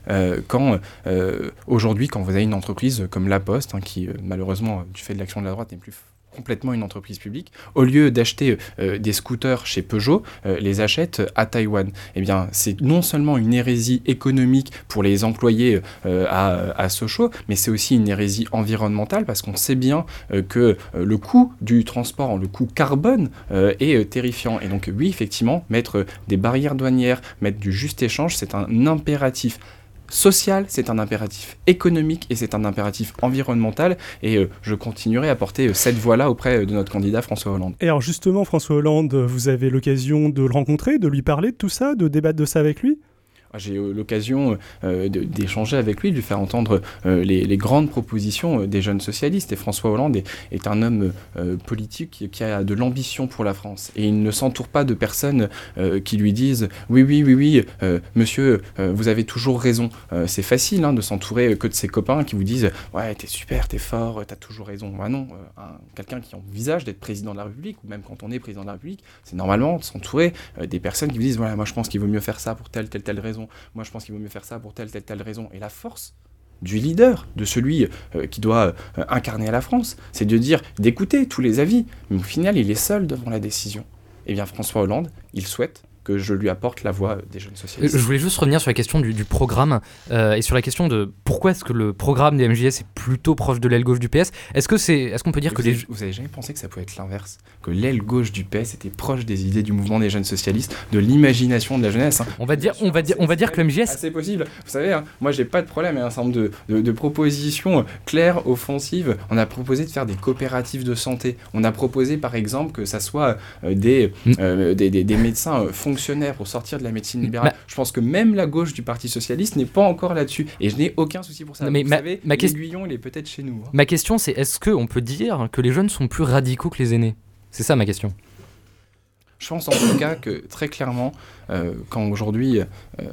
euh, quand euh, aujourd'hui, quand vous avez une entreprise comme La Poste, hein, qui euh, malheureusement, du fait de l'action de la droite, n'est plus complètement une entreprise publique, au lieu d'acheter euh, des scooters chez Peugeot, euh, les achète à Taïwan. Eh bien, c'est non seulement une hérésie économique pour les employés euh, à, à Sochaux, mais c'est aussi une hérésie environnementale parce qu'on sait bien euh, que euh, le coût du transport, le coût carbone, euh, est euh, terrifiant. Et donc, oui, effectivement, mettre euh, des barrières douanières, mettre du juste échange, c'est un impératif social, c'est un impératif économique et c'est un impératif environnemental. Et euh, je continuerai à porter euh, cette voix-là auprès euh, de notre candidat François Hollande. Et alors justement, François Hollande, vous avez l'occasion de le rencontrer, de lui parler de tout ça, de débattre de ça avec lui? J'ai eu l'occasion euh, de- d'échanger avec lui, de lui faire entendre euh, les, grandes propositions euh, des jeunes socialistes. Et François Hollande est, un homme euh, politique qui, a de l'ambition pour la France. Et il ne s'entoure pas de personnes euh, qui lui disent Oui, oui, oui, oui, euh, monsieur, euh, vous avez toujours raison. Euh, C'est facile hein, de s'entourer que de ses copains qui vous disent Ouais, t'es super, t'es fort, t'as toujours raison. Bah non, euh, un- quelqu'un qui envisage d'être président de la République, ou même quand on est président de la République, c'est normalement de s'entourer euh, des personnes qui vous disent Voilà, moi je pense qu'il vaut mieux faire ça pour telle, telle, telle raison. Moi, je pense qu'il vaut mieux faire ça pour telle, telle, telle raison. Et la force du leader, de celui euh, qui doit euh, incarner à la France, c'est de dire, d'écouter tous les avis. Mais au final, il est seul devant la décision. Eh bien, François Hollande, il souhaite que je lui apporte la voix des jeunes Euh, socialistes. Je voulais juste revenir sur la question du, du programme euh, et sur la question de pourquoi est-ce que le programme des MJS est plutôt proche de l'aile gauche du PS. Est-ce que c'est, est-ce qu'on peut dire que vous, les avez, vous avez jamais pensé que ça pouvait être l'inverse? Que l'aile gauche du PS était proche des idées du mouvement des jeunes socialistes, de l'imagination de la jeunesse hein? on va dire, on va dire, on va dire que le MJS c'est possible. Vous savez, hein, moi j'ai pas de problème. Il y a un certain nombre de, de- de propositions euh, claires, offensives. On a proposé de faire des coopératives de santé. On a proposé par exemple que ça soit euh, des, Mm. euh, des, des- des médecins euh, fonctionnaires pour sortir de la médecine libérale. Ma- Je pense que même la gauche du Parti Socialiste n'est pas encore là-dessus. Et je n'ai aucun souci pour ça. Non, mais Vous ma- savez, ma question- l'aiguillon, il est peut-être chez nous. hein. Ma question c'est est-ce qu'on peut dire que les jeunes sont plus radicaux que les aînés? C'est ça ma question. Je pense en tout cas que très clairement, euh, quand aujourd'hui euh,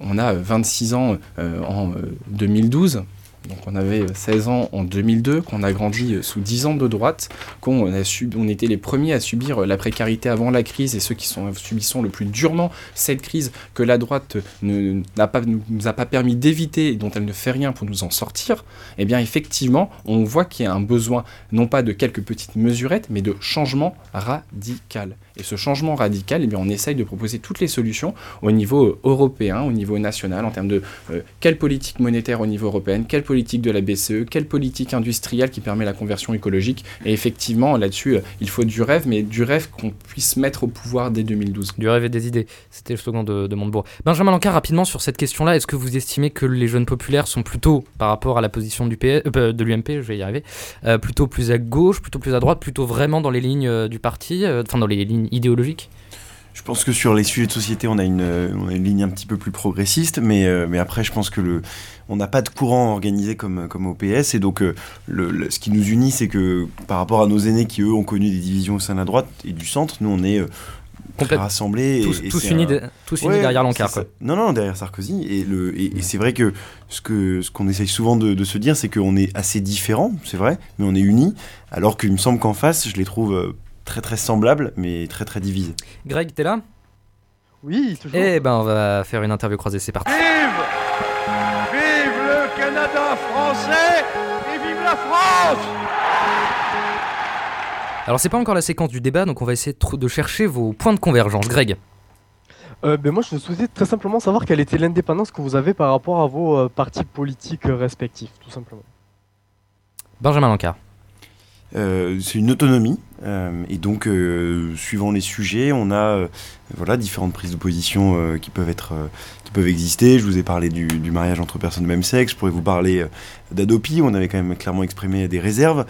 on a 26 ans euh, en euh, 2012, donc on avait 16 ans en 2002, qu'on a grandi euh, sous 10 ans de droite, qu'on a sub- on était les premiers à subir euh, la précarité avant la crise et ceux qui sont, le plus durement cette crise que la droite ne, n'a pas, nous a pas permis d'éviter et dont elle ne fait rien pour nous en sortir, eh bien effectivement on voit qu'il y a un besoin non pas de quelques petites mesurettes mais de changement radical. Et ce changement radical, eh bien, on essaye de proposer toutes les solutions au niveau euh, européen, au niveau national, en termes de euh, quelle politique monétaire au niveau européen, quelle politique de la BCE, quelle politique industrielle qui permet la conversion écologique. Et effectivement, là-dessus, euh, il faut du rêve, mais du rêve qu'on puisse mettre au pouvoir dès 2012. Du rêve et des idées, c'était le slogan de, de Montebourg. Benjamin Lancard, rapidement sur cette question-là, est-ce que vous estimez que les jeunes populaires sont plutôt, par rapport à la position du PS, de l'UMP, je vais y arriver, plutôt plus à gauche, plutôt plus à droite, plutôt vraiment dans les lignes du parti, enfin dans les lignes idéologiques Je pense que sur les sujets de société, on a une, on a une ligne un petit peu plus progressiste, mais, euh, mais après, je pense que le, on n'a pas de courant organisé comme, comme au PS, et donc euh, le, le- ce qui nous unit, c'est que par rapport à nos aînés qui, eux, ont connu des divisions au sein de la droite et du centre, nous, on est euh, très rassemblés. Tous, et tous c'est unis, un- de- tous unis Ouais, derrière quoi. Non, non, derrière Sarkozy. Et, le, et, et c'est vrai que ce que ce qu'on essaye souvent de, de se dire, c'est qu'on est assez différents, c'est vrai, mais on est unis, alors qu'il me semble qu'en face, je les trouve très très semblables, mais très très divisés. Greg, t'es là? Oui, toujours. Eh ben, on va faire une interview croisée, c'est parti. Vive Vive le Canada français et vive la France Alors, c'est pas encore la séquence du débat, donc on va essayer de chercher vos points de convergence. Greg Euh, ben moi, je souhaitais très simplement savoir quelle était l'indépendance que vous avez par rapport à vos euh, partis politiques euh, respectifs, tout simplement. Benjamin Lancard. Euh, c'est une autonomie, euh, et donc euh, suivant les sujets, on a voilà différentes prises de position qui peuvent être qui peuvent exister. Je vous ai parlé du, mariage entre personnes de même sexe. Je pourrais vous parler d'Adopi. On avait quand même clairement exprimé des réserves,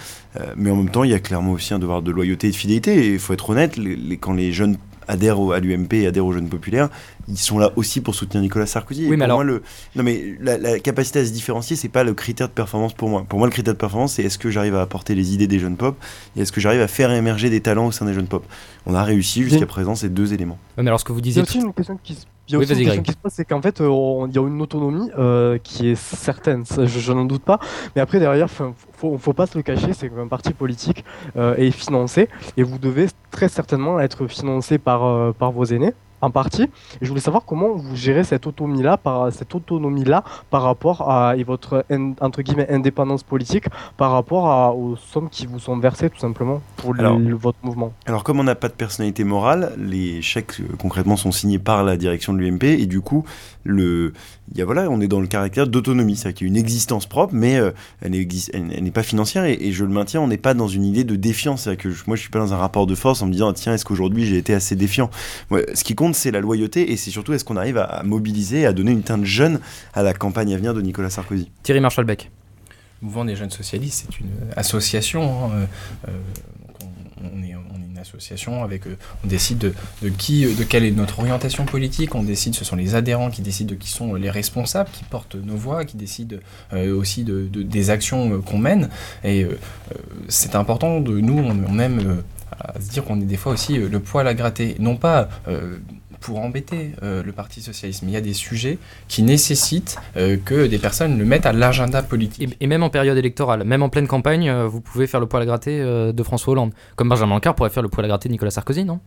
mais en même temps, il y a clairement aussi un devoir de loyauté et de fidélité. Il faut être honnête, quand les jeunes adhèrent au- à l'UMP et adhèrent aux jeunes populaires, ils sont là aussi pour soutenir Nicolas Sarkozy. Oui, mais pour alors- moi, le... non mais la, la capacité à se différencier, c'est pas le critère de performance pour moi. Pour moi, le critère de performance, c'est est-ce que j'arrive à apporter les idées des jeunes pop et est-ce que j'arrive à faire émerger des talents au sein des jeunes pop? On a réussi jusqu'à présent ces deux éléments. Mais alors, ce que vous disiez. a aussi une question qui se, il y a Oui, aussi une question qui se pose, c'est qu'en fait, euh, il y a une autonomie euh, qui est certaine, ça, je, je n'en doute pas. Mais après, derrière, faut, faut, faut pas se le cacher, c'est qu'un parti politique euh, est financé et vous devez très certainement être financé par, euh, par vos aînés. En partie, et je voulais savoir comment vous gérez cette autonomie-là par cette autonomie-là par rapport à et votre entre guillemets indépendance politique par rapport à- aux sommes qui vous sont versées tout simplement pour le- Alors- le- votre mouvement. Alors comme on n'a pas de personnalité morale, les chèques euh, concrètement sont signés par la direction de l'UMP et du coup, le, y a, voilà, on est dans le caractère d'autonomie, c'est-à-dire qu'il y a une existence propre, mais euh, elle n'est elle- elle pas financière. Et, et je le maintiens, on n'est pas dans une idée de défiance, c'est-à-dire que je- moi je suis pas dans un rapport de force en me disant ah, tiens est-ce qu'aujourd'hui j'ai été assez défiant? Ce qui compte c'est la loyauté et c'est surtout est-ce qu'on arrive à, à mobiliser, à donner une teinte jeune à la campagne à venir de Nicolas Sarkozy? Thierry Marshall-Beck. Le mouvement des jeunes socialistes, c'est une association. hein, euh, euh, on, on est, on est une association avec. euh, on décide de, de qui, de quelle est notre orientation politique. On décide, ce sont les adhérents qui décident de qui sont les responsables, qui portent nos voix, qui décident euh, aussi de, de- des actions euh, qu'on mène. Et c'est important de nous, on, on aime euh, à se dire qu'on est des fois aussi le poil à gratter, non pas. euh, pour embêter euh, le Parti Socialiste, il y a des sujets qui nécessitent euh, que des personnes le mettent à l'agenda politique. Et, même en période électorale, même en pleine campagne, euh, vous pouvez faire le poil à gratter de François Hollande. Comme Benjamin Lancard pourrait faire le poil à gratter de Nicolas Sarkozy, non?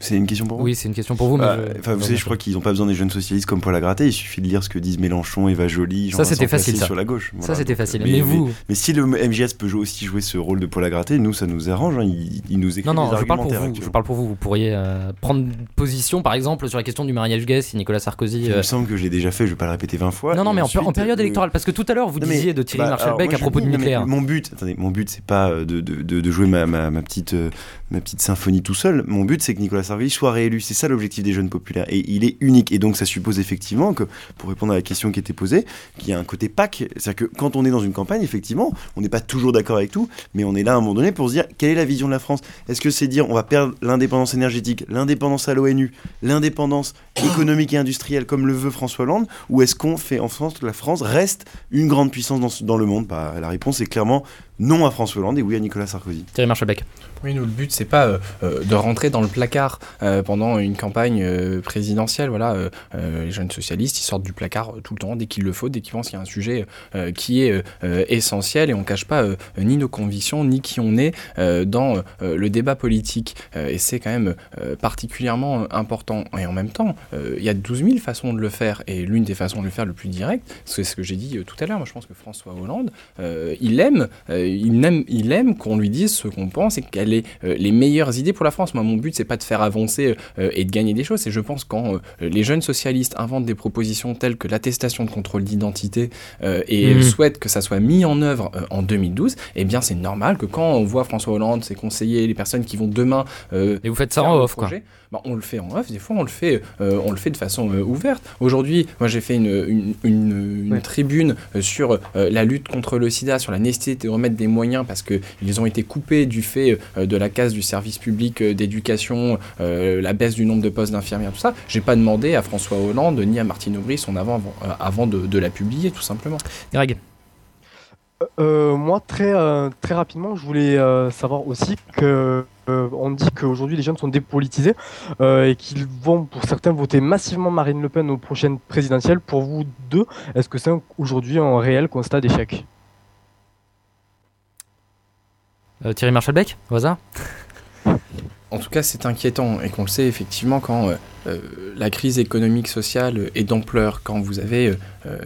C'est une question pour vous Oui, c'est une question pour vous. mais Bah, je- Enfin, vous savez, je crois qu'ils n'ont pas besoin des jeunes socialistes comme Paul à gratter. Il suffit de lire ce que disent Mélenchon, Eva Joly, Ça, Jean-Vincent c'était facile, ça. sur la gauche. Ça, c'était facile. euh, Mais, vous. Mais si le MGS peut jouer- aussi jouer ce rôle de Paul à gratter, nous, ça nous arrange. hein. Il, il nous écrit Non, non, des je parle pour vous. Je parle pour vous. Vous pourriez euh, prendre position, par exemple, sur la question du mariage gay si Nicolas Sarkozy. Il euh, me semble que je l'ai déjà fait, je vais pas le répéter 20 fois. Non, non, mais en, ensuite, en période euh, électorale. Parce que tout à l'heure, vous Non, disiez de Thierry bah, alors, à propos du nucléaire. Mon but, attendez, mon but, c'est pas euh, de, jouer ma, petite, euh, ma petite symphonie tout seul. Mon but, c'est que Nicolas Soit réélu. C'est ça l'objectif des jeunes populaires. Et il est unique. Et donc, ça suppose effectivement que, pour répondre à la question qui était posée, qu'il y a un côté PAC. C'est-à-dire que quand on est dans une campagne, effectivement, on n'est pas toujours d'accord avec tout, mais on est là à un moment donné pour se dire quelle est la vision de la France? Est-ce que c'est dire on va perdre l'indépendance énergétique, l'indépendance à l'ONU, l'indépendance économique et industrielle comme le veut François Hollande, ou est-ce qu'on fait en France que la France reste une grande puissance dans, dans le monde? Bah, La réponse est clairement non à François Hollande et oui à Nicolas Sarkozy. Thierry Marshall-Beck. Oui, nous, le but, c'est pas euh, euh, de rentrer dans le placard euh, pendant une campagne euh, présidentielle. Voilà, les jeunes socialistes, ils sortent du placard tout le temps, dès qu'il le faut, dès qu'ils pensent qu'il y a un sujet euh, qui est essentiel et on cache pas euh, ni nos convictions, ni qui on est euh, dans euh, le débat politique. Euh, et c'est quand même euh, particulièrement important. Et en même temps, euh, il y a 12 000 façons de le faire. Et l'une des façons de le faire le plus direct, c'est ce que j'ai dit euh, tout à l'heure. Moi, je pense que François Hollande, euh, il aime, euh, il aime, il aime qu'on lui dise ce qu'on pense et quelles sont les meilleures idées pour la France. Moi, mon but, c'est pas de faire avancer euh, et de gagner des choses. Et je pense quand euh, les jeunes socialistes inventent des propositions telles que l'attestation de contrôle d'identité euh, et Mhm. souhaitent que ça soit mis en œuvre euh, en 2012, eh bien c'est normal que quand on voit François Hollande, ses conseillers, les personnes qui vont demain euh, Et vous faites ça en off, quoi. Bah, on le fait en off, des fois on le fait, euh, on le fait de façon euh, ouverte. Aujourd'hui, moi j'ai fait une, une, une- une Ouais. tribune euh, sur la lutte contre le sida, sur la nécessité de remettre des moyens parce qu'ils ont été coupés du fait de la casse du service public d'éducation, la baisse du nombre de postes d'infirmières, tout ça. J'ai pas demandé à François Hollande ni à Martine Aubry son avant, avant, avant de, de la publier, tout simplement. Greg. Euh, moi, très, euh, très rapidement, je voulais euh, savoir aussi que euh, on dit qu'aujourd'hui les jeunes sont dépolitisés euh, et qu'ils vont, pour certains, voter massivement Marine Le Pen aux prochaines présidentielles. Pour vous deux, est-ce que c'est aujourd'hui un réel constat d'échec? Euh, Thierry Marchalbeck, au hasard? En tout cas, c'est inquiétant et qu'on le sait effectivement quand euh, euh, la crise économique sociale est d'ampleur, quand vous avez euh, euh,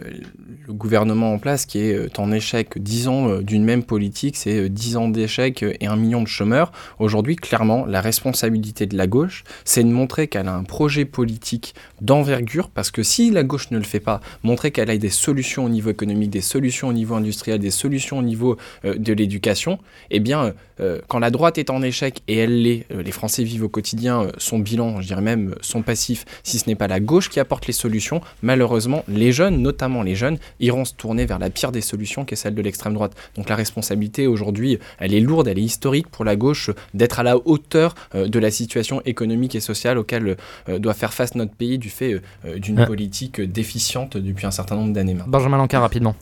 le gouvernement en place qui est euh, en échec, 10 ans euh, d'une même politique, c'est euh, 10 ans d'échec euh, et un million de chômeurs. Aujourd'hui, clairement, la responsabilité de la gauche, c'est de montrer qu'elle a un projet politique d'envergure, parce que si la gauche ne le fait pas, montrer qu'elle a des solutions au niveau économique, des solutions au niveau industriel, des solutions au niveau euh, de l'éducation, eh bien, euh, euh, quand la droite est en échec, et elle l'est, euh, les Français vivent au quotidien euh, son bilan, je dirais même euh, son passif, si ce n'est pas la gauche qui apporte les solutions, malheureusement, les jeunes, notamment les jeunes, iront se tourner vers la pire des solutions qui est celle de l'extrême droite. Donc la responsabilité aujourd'hui, elle est lourde, elle est historique pour la gauche euh, d'être à la hauteur euh, de la situation économique et sociale auquel euh, doit faire face notre pays du fait d'une Ouais. politique déficiente depuis un certain nombre d'années maintenant. Benjamin Lancard, rapidement.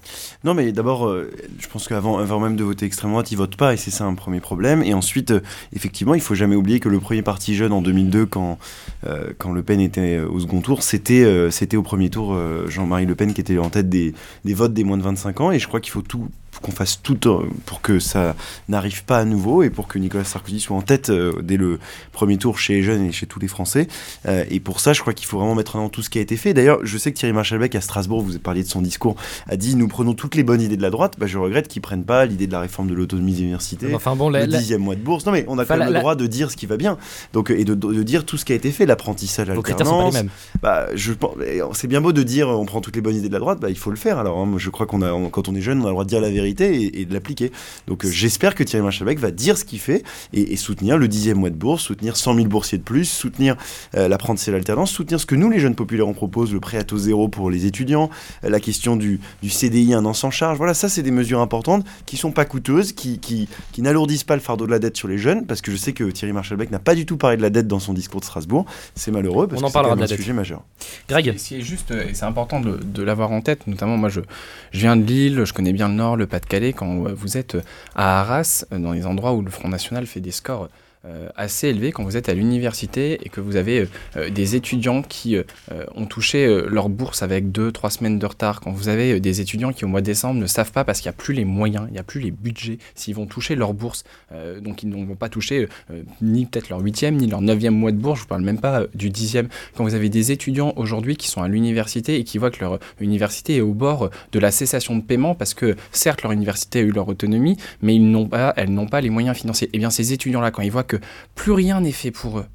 Non, mais d'abord, euh, je pense qu'avant avant même de voter extrême droite, ils votent pas, et c'est ça un premier problème. Et ensuite, euh, effectivement, il faut jamais oublier que le premier parti jeune en 2002, quand, euh, quand Le Pen était au second tour, c'était c'était au premier tour Jean-Marie Le Pen qui était en tête des, des votes des moins de 25 ans. Et je crois qu'il faut tout qu'on fasse tout euh, pour que ça n'arrive pas à nouveau et pour que Nicolas Sarkozy soit en tête euh, dès le premier tour chez les jeunes et chez tous les Français. Euh, et pour ça, je crois qu'il faut vraiment mettre en avant tout ce qui a été fait. D'ailleurs, je sais que Thierry Marchalbeck à Strasbourg, vous parliez de son discours, a dit nous prenons toutes les bonnes idées de la droite. Bah, je regrette qu'ils prennent pas l'idée de la réforme de l'autonomie des universités, Enfin bon, la- le la- dixième mois de bourse. Non mais on a Enfin, quand même la- le droit de dire ce qui va bien. Donc et de, dire tout ce qui a été fait, l'apprentissage, l'alternance. Bah, je c'est bien beau de dire on prend toutes les bonnes idées de la droite, bah, il faut le faire. Alors, hein, je crois qu'on a, on- quand on est jeune, on a le droit de dire la vérité et, et de l'appliquer. Donc, euh, j'espère que Thierry Marchalbeck va dire ce qu'il fait et, et soutenir le dixième mois de bourse, soutenir 100 000 boursiers de plus, soutenir euh, l'apprentissage et l'alternance, soutenir ce que nous, les jeunes populaires, on propose, le prêt à taux zéro pour les étudiants, euh, la question du, du CDI, un an sans charge. Voilà, ça, c'est des mesures importantes qui sont pas coûteuses, qui, qui, qui n'alourdissent pas le fardeau de la dette sur les jeunes, parce que je sais que Thierry Marchalbeck n'a pas du tout parlé de la dette dans son discours de Strasbourg. C'est malheureux, parce On en que c'est parlera de la un dette. sujet majeur. Greg. Et ce qui est juste, et c'est important de, de l'avoir en tête, notamment moi je, je viens de Lille, je connais bien le Nord, le Pas-de-Calais, quand euh, vous êtes euh, à Arras, euh, dans les endroits où le Front National fait des scores assez élevés, quand vous êtes à l'université et que vous avez euh, euh, des étudiants qui euh, euh, ont touché euh, leur bourse avec deux, trois semaines de retard, quand vous avez euh, des étudiants qui au mois de décembre ne savent pas parce qu'il n'y a plus les moyens, il n'y a plus les budgets, s'ils vont toucher leur bourse, euh, donc ils ne vont pas toucher euh, ni peut-être leur huitième, ni leur neuvième mois de bourse, je ne parle même pas euh, du dixième, quand vous avez des étudiants aujourd'hui qui sont à l'université et qui voient que leur université est au bord de la cessation de paiement parce que certes leur université a eu leur autonomie, mais ils n'ont pas, elles n'ont pas les moyens financiers. Et bien ces étudiants-là, quand ils voient plus rien n'est fait pour eux,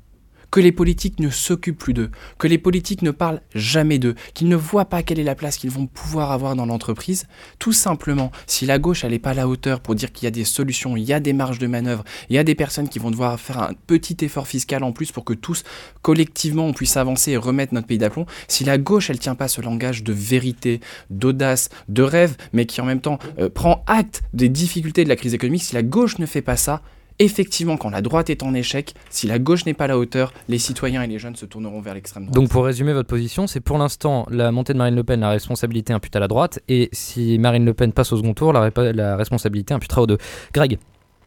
que les politiques ne s'occupent plus d'eux, que les politiques ne parlent jamais d'eux, qu'ils ne voient pas quelle est la place qu'ils vont pouvoir avoir dans l'entreprise, tout simplement, si la gauche n'est pas à la hauteur pour dire qu'il y a des solutions, il y a des marges de manœuvre, il y a des personnes qui vont devoir faire un petit effort fiscal en plus pour que tous, collectivement, on puisse avancer et remettre notre pays d'aplomb, si la gauche elle tient pas ce langage de vérité, d'audace, de rêve, mais qui en même temps euh, prend acte des difficultés de la crise économique, si la gauche ne fait pas ça, Effectivement, quand la droite est en échec, si la gauche n'est pas à la hauteur, les citoyens et les jeunes se tourneront vers l'extrême droite. Donc pour résumer votre position, c'est pour l'instant la montée de Marine Le Pen, la responsabilité impute à la droite, et si Marine Le Pen passe au second tour, la, la responsabilité imputera aux deux. Greg,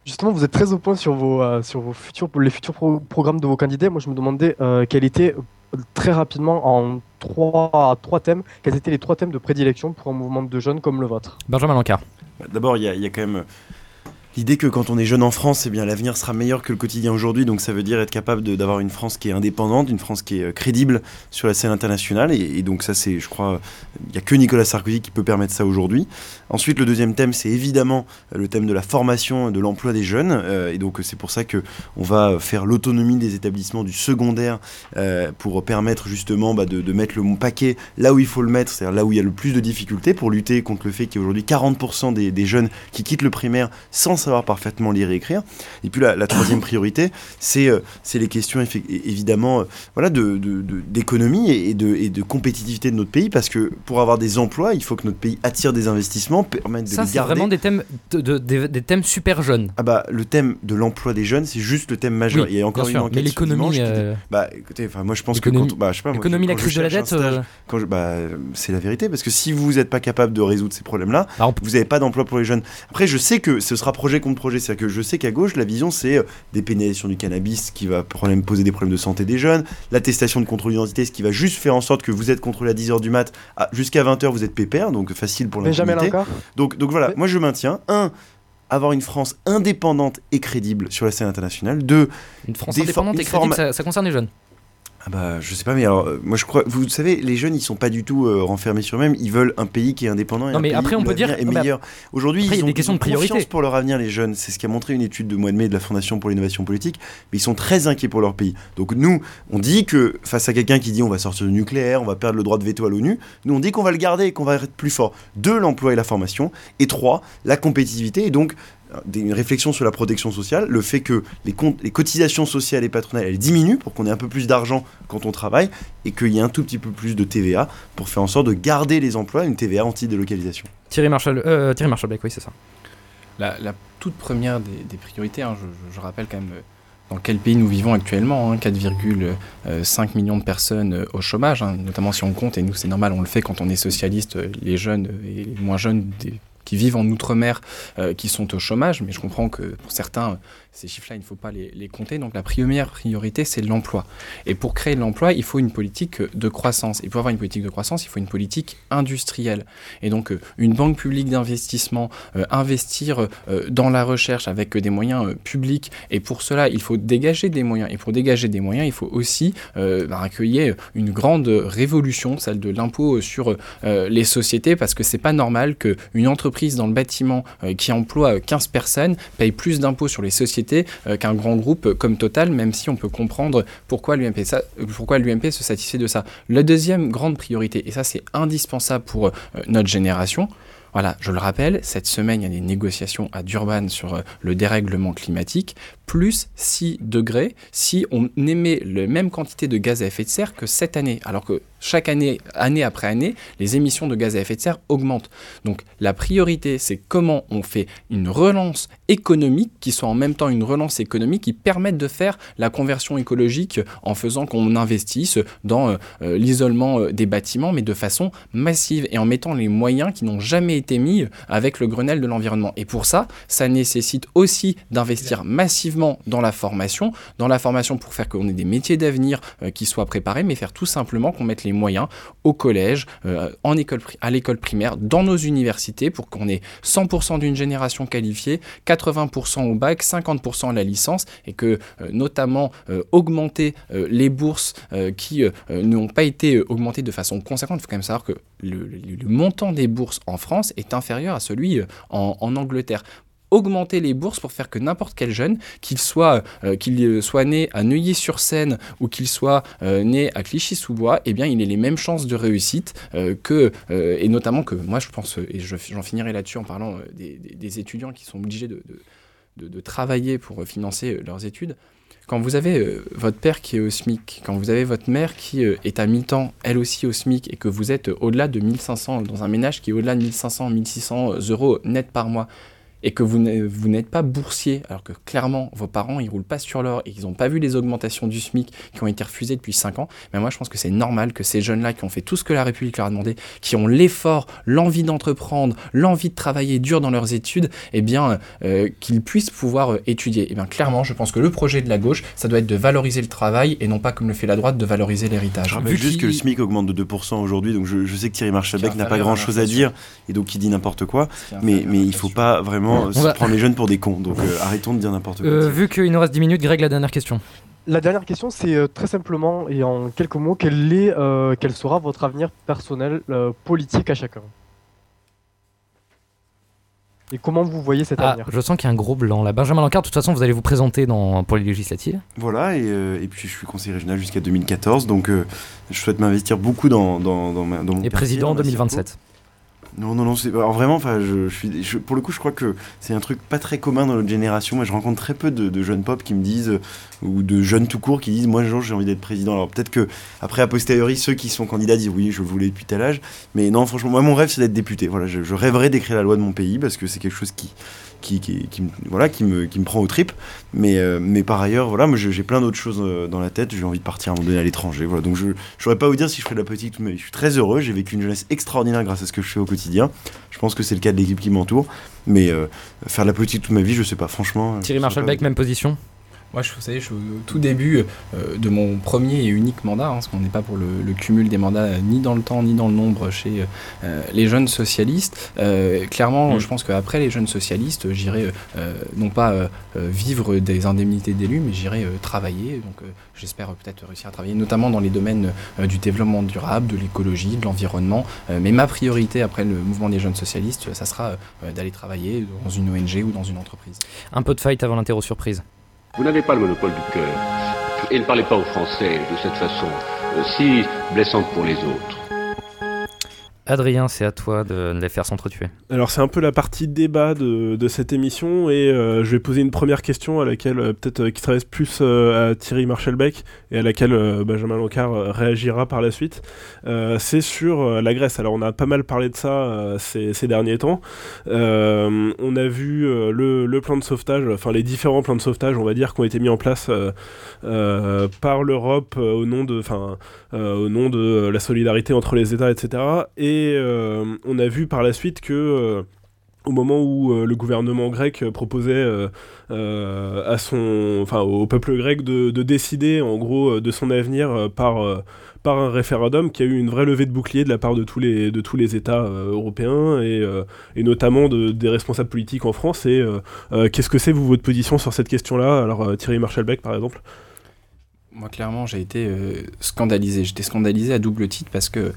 Justement, vous êtes très au point sur, vos, euh, sur vos futurs, les futurs pro- programmes de vos candidats. Moi, je me demandais euh, quels étaient, euh, très rapidement, en trois, trois thèmes, quels étaient les trois thèmes de prédilection pour un mouvement de jeunes comme le vôtre? Benjamin Lancard. D'abord, il y, a- il y a quand même l'idée que quand on est jeune en France, eh bien l'avenir sera meilleur que le quotidien aujourd'hui. Donc ça veut dire être capable d'avoir une France qui est indépendante, une France qui est euh, crédible sur la scène internationale. Et, donc ça, c'est, je crois, il n'y a que Nicolas Sarkozy qui peut permettre ça aujourd'hui. Ensuite, le deuxième thème, c'est évidemment euh, le thème de la formation de l'emploi des jeunes. Euh, et donc c'est pour ça que on va euh, faire l'autonomie des établissements du secondaire euh, pour permettre justement bah, de, mettre le paquet là où il faut le mettre, c'est-à-dire là où il y a le plus de difficultés pour lutter contre le fait qu'il y a aujourd'hui 40% des, jeunes qui quittent le primaire sans parfaitement lire et écrire. Et puis la, la troisième priorité, c'est euh, les questions évidemment euh, voilà, de- de- de- d'économie et, de, et de compétitivité de notre pays parce que pour avoir des emplois, il faut que notre pays attire des investissements, permette de Ça, c'est vraiment des thèmes, de- de- des, des thèmes super jeunes. Ah bah le thème de l'emploi des jeunes, c'est juste le thème majeur. Oui, il y a encore une sûr, enquête mais sur l'économie, euh, Bah écoutez, enfin moi je pense que l'économie- quand bah je sais pas moi, l'économie, quand la crise de la dette, stage, euh, quand je- bah c'est la vérité parce que si vous n'êtes pas capable de résoudre ces problèmes-là, Bah, vous n'avez pas d'emploi pour les jeunes. Après je sais que ce sera projet contre projet, c'est-à-dire que je sais qu'à gauche la vision c'est euh, des pénalisations du cannabis qui va problème, poser des problèmes de santé des jeunes, l'attestation de contrôle d'identité ce qui va juste faire en sorte que vous êtes contrôlé à 10h du mat, à- jusqu'à 20h vous êtes pépère, donc facile pour l'impunité. Donc, donc voilà, moi je maintiens, un, avoir une France indépendante et crédible sur la scène internationale, deux, Une France indépendante for- et crédible, ça concerne les jeunes. Ah bah je sais pas mais alors euh, moi je crois vous savez les jeunes ils sont pas du tout euh, renfermés sur eux-mêmes. Ils veulent un pays qui est indépendant et Non, un mais pays après, on où peut dire- est ah bah, meilleur. Aujourd'hui après, il y ils a ont, des questions ils de priorité. pour leur avenir les jeunes. C'est ce qu'a montré une étude de mois de mai de la Fondation pour l'innovation politique mais ils sont très inquiets pour leur pays. Donc nous on dit que face à quelqu'un qui dit on va sortir du nucléaire on va perdre le droit de veto à l'ONU nous on dit qu'on va le garder et qu'on va être plus fort. Deux l'emploi et la formation. Et trois la compétitivité. Et donc une réflexion sur la protection sociale, le fait que les, cotisations sociales et patronales elles diminuent pour qu'on ait un peu plus d'argent quand on travaille et qu'il y ait un tout petit peu plus de TVA pour faire en sorte de garder les emplois, une TVA anti-délocalisation. Thierry Marshall, euh, Thierry Marshall Beck, oui, c'est ça. La, la toute première des, des priorités, hein, je, je- je rappelle quand même euh, dans quel pays nous vivons actuellement, hein, 4,5 millions de personnes euh, au chômage, hein, notamment si on compte, et nous c'est normal, on le fait quand on est socialiste, euh, les jeunes euh, et les moins jeunes des- qui vivent en outre-mer, euh, qui sont au chômage, mais je comprends que pour certains, ces chiffres-là, il ne faut pas les, compter. Donc la première priorité, c'est l'emploi. Et pour créer de l'emploi, il faut une politique de croissance. Et pour avoir une politique de croissance, il faut une politique industrielle. Et donc, euh, une banque publique d'investissement, euh, investir euh, dans la recherche avec des moyens publics. Et pour cela, il faut dégager des moyens. Et pour dégager des moyens, il faut aussi bah, accueillir une grande révolution, celle de l'impôt sur les sociétés, parce que c'est pas normal qu'une entreprise dans le bâtiment qui emploie euh, 15 personnes paye plus d'impôts sur les sociétés euh, qu'un grand groupe comme Total, même si on peut comprendre pourquoi l'UMP ça- pourquoi l'UMP se satisfait de ça. La deuxième grande priorité, et ça c'est indispensable pour euh, notre génération, voilà, je le rappelle, cette semaine, il y a des négociations à Durban sur euh, le dérèglement climatique, plus 6 degrés si on émet la même quantité de gaz à effet de serre que cette année, alors que chaque année, année après année, les émissions de gaz à effet de serre augmentent. Donc la priorité, c'est comment on fait une relance économique qui soit en même temps une relance économique qui permette de faire la conversion écologique en faisant qu'on investisse dans euh, euh, l'isolement euh, des bâtiments, mais de façon massive et en mettant les moyens qui n'ont jamais été mis avec le Grenelle de l'environnement. Et pour ça, ça nécessite aussi d'investir massivement dans la formation, dans la formation pour faire qu'on ait des métiers d'avenir euh, qui soient préparés, mais faire tout simplement qu'on mette les moyens au collège, euh, en école, à l'école primaire, dans nos universités, pour qu'on ait 100% d'une génération qualifiée, 80% au bac, 50% à la licence, et que euh, notamment augmenter les bourses qui n'ont pas été augmentées de façon conséquente. Il faut quand même savoir que le, montant des bourses en France est inférieur à celui en Angleterre augmenter les bourses pour faire que n'importe quel jeune, qu'il soit, euh, qu'il euh, soit né à Neuilly-sur-Seine ou qu'il soit euh, né à Clichy-sous-Bois, eh bien, il ait les mêmes chances de réussite que, et notamment que moi, je pense, et je- j'en finirai là-dessus en parlant des, étudiants qui sont obligés de, de- travailler pour financer leurs études. Quand vous avez votre père qui est au SMIC, quand vous avez votre mère qui est à mi-temps, elle aussi au SMIC, et que vous êtes au-delà de 1500, dans un ménage qui est au-delà de 1500, 1600 euros net par mois, et que vous n'êtes vous n'êtes pas boursier, alors que clairement vos parents ils roulent pas sur l'or et qu'ils n'ont pas vu les augmentations du SMIC qui ont été refusées depuis 5 ans, mais moi je pense que c'est normal que ces jeunes-là qui ont fait tout ce que la République leur a demandé, qui ont l'effort, l'envie d'entreprendre, l'envie de travailler dur dans leurs études, eh bien euh, qu'ils puissent pouvoir euh, étudier. Et bien clairement, je pense que le projet de la gauche, ça doit être de valoriser le travail et non pas comme le fait la droite de valoriser l'héritage. Je rappelle juste que le SMIC augmente de 2% aujourd'hui, donc je, je sais que Thierry est n'a pas inférieur à grand chose à l'inflation. dire et donc il dit n'importe quoi, mais, mais il faut pas vraiment vraiment On se va- prendre les jeunes pour des cons. Donc euh, arrêtons de dire n'importe quoi. Euh, vu qu'il nous reste 10 minutes, Greg, la dernière question. La dernière question, c'est euh, très simplement et en quelques mots, quel, est, euh, quel sera votre avenir personnel euh, politique à chacun? Et comment vous voyez cet Ah, avenir? je sens qu'il y a un gros blanc là. Benjamin Lancard, de toute façon, vous allez vous présenter dans, pour les législatives. Voilà, et, euh, et puis je suis conseiller régional jusqu'à 2014, donc euh, je souhaite m'investir beaucoup dans, dans, dans, ma- dans mon Et quartier, président en dans ma circo. 2027. Non, non, non, c'est vraiment, enfin, je, suis, je- pour le coup, je crois que c'est un truc pas très commun dans notre génération. Moi, je rencontre très peu de, jeunes pop qui me disent, euh, ou de jeunes tout court qui disent, moi, j'ai envie d'être président. Alors peut-être que après, a posteriori, ceux qui sont candidats disent, oui, je voulais depuis tel âge. Mais non, franchement, moi, mon rêve, c'est d'être député. Voilà, je, je rêverais d'écrire la loi de mon pays parce que c'est quelque chose qui, qui, qui, qui me, voilà, qui me, qui me prend aux tripes. Mais, euh, mais par ailleurs, voilà, moi, j'ai plein d'autres choses euh, dans la tête. J'ai envie de partir à un moment donné à l'étranger. Voilà, donc je, je saurais pas vous dire si je ferai de la politique toute ma vie. Je suis très heureux. J'ai vécu une jeunesse extraordinaire grâce à ce que je fais au quotidien. Je pense que c'est le cas de l'équipe qui m'entoure. Mais euh, faire de la politique toute ma vie, je sais pas. Franchement. Thierry Marshall-Beck, même position? Moi, je, vous savez, je suis au tout début euh, de mon premier et unique mandat, hein, parce qu'on n'est pas pour le, le cumul des mandats euh, ni dans le temps ni dans le nombre chez euh, les jeunes socialistes. Clairement, Mm. je pense qu'après les jeunes socialistes, j'irai non pas vivre des indemnités d'élus, mais j'irai travailler. Donc, j'espère peut-être réussir à travailler, notamment dans les domaines du développement durable, de l'écologie, de l'environnement. Mais ma priorité après le mouvement des jeunes socialistes, ça sera d'aller travailler dans une ONG ou dans une entreprise. Un peu de fight avant l'interro surprise. Vous n'avez pas le monopole du cœur. Et ne parlez pas aux Français de cette façon, euh, si blessante pour les autres. Adrien, c'est à toi de les faire s'entretuer. Alors c'est un peu la partie débat de, cette émission et euh, je vais poser une première question à laquelle euh, peut-être euh, qui s'adresse plus à Thierry Marshall-Beck et à laquelle Benjamin Lancard euh, réagira par la suite. C'est sur la Grèce. Alors on a pas mal parlé de ça ces, derniers temps. On a vu le, plan de sauvetage, enfin les différents plans de sauvetage, on va dire, qui ont été mis en place par l'Europe au nom de, au nom de la solidarité entre les États, etc. Et euh, on a vu par la suite que euh, au moment où euh, le gouvernement grec proposait à son, enfin, au peuple grec de, de décider en gros de son avenir par, par un référendum, qui a eu une vraie levée de bouclier de la part de tous les, de tous les États européens et, et notamment de, des responsables politiques en France. Et qu'est-ce que c'est vous votre position sur cette question-là? Alors Thierry Marshall-Beck par exemple. Moi, clairement, j'ai été scandalisé. J'étais scandalisé à double titre parce que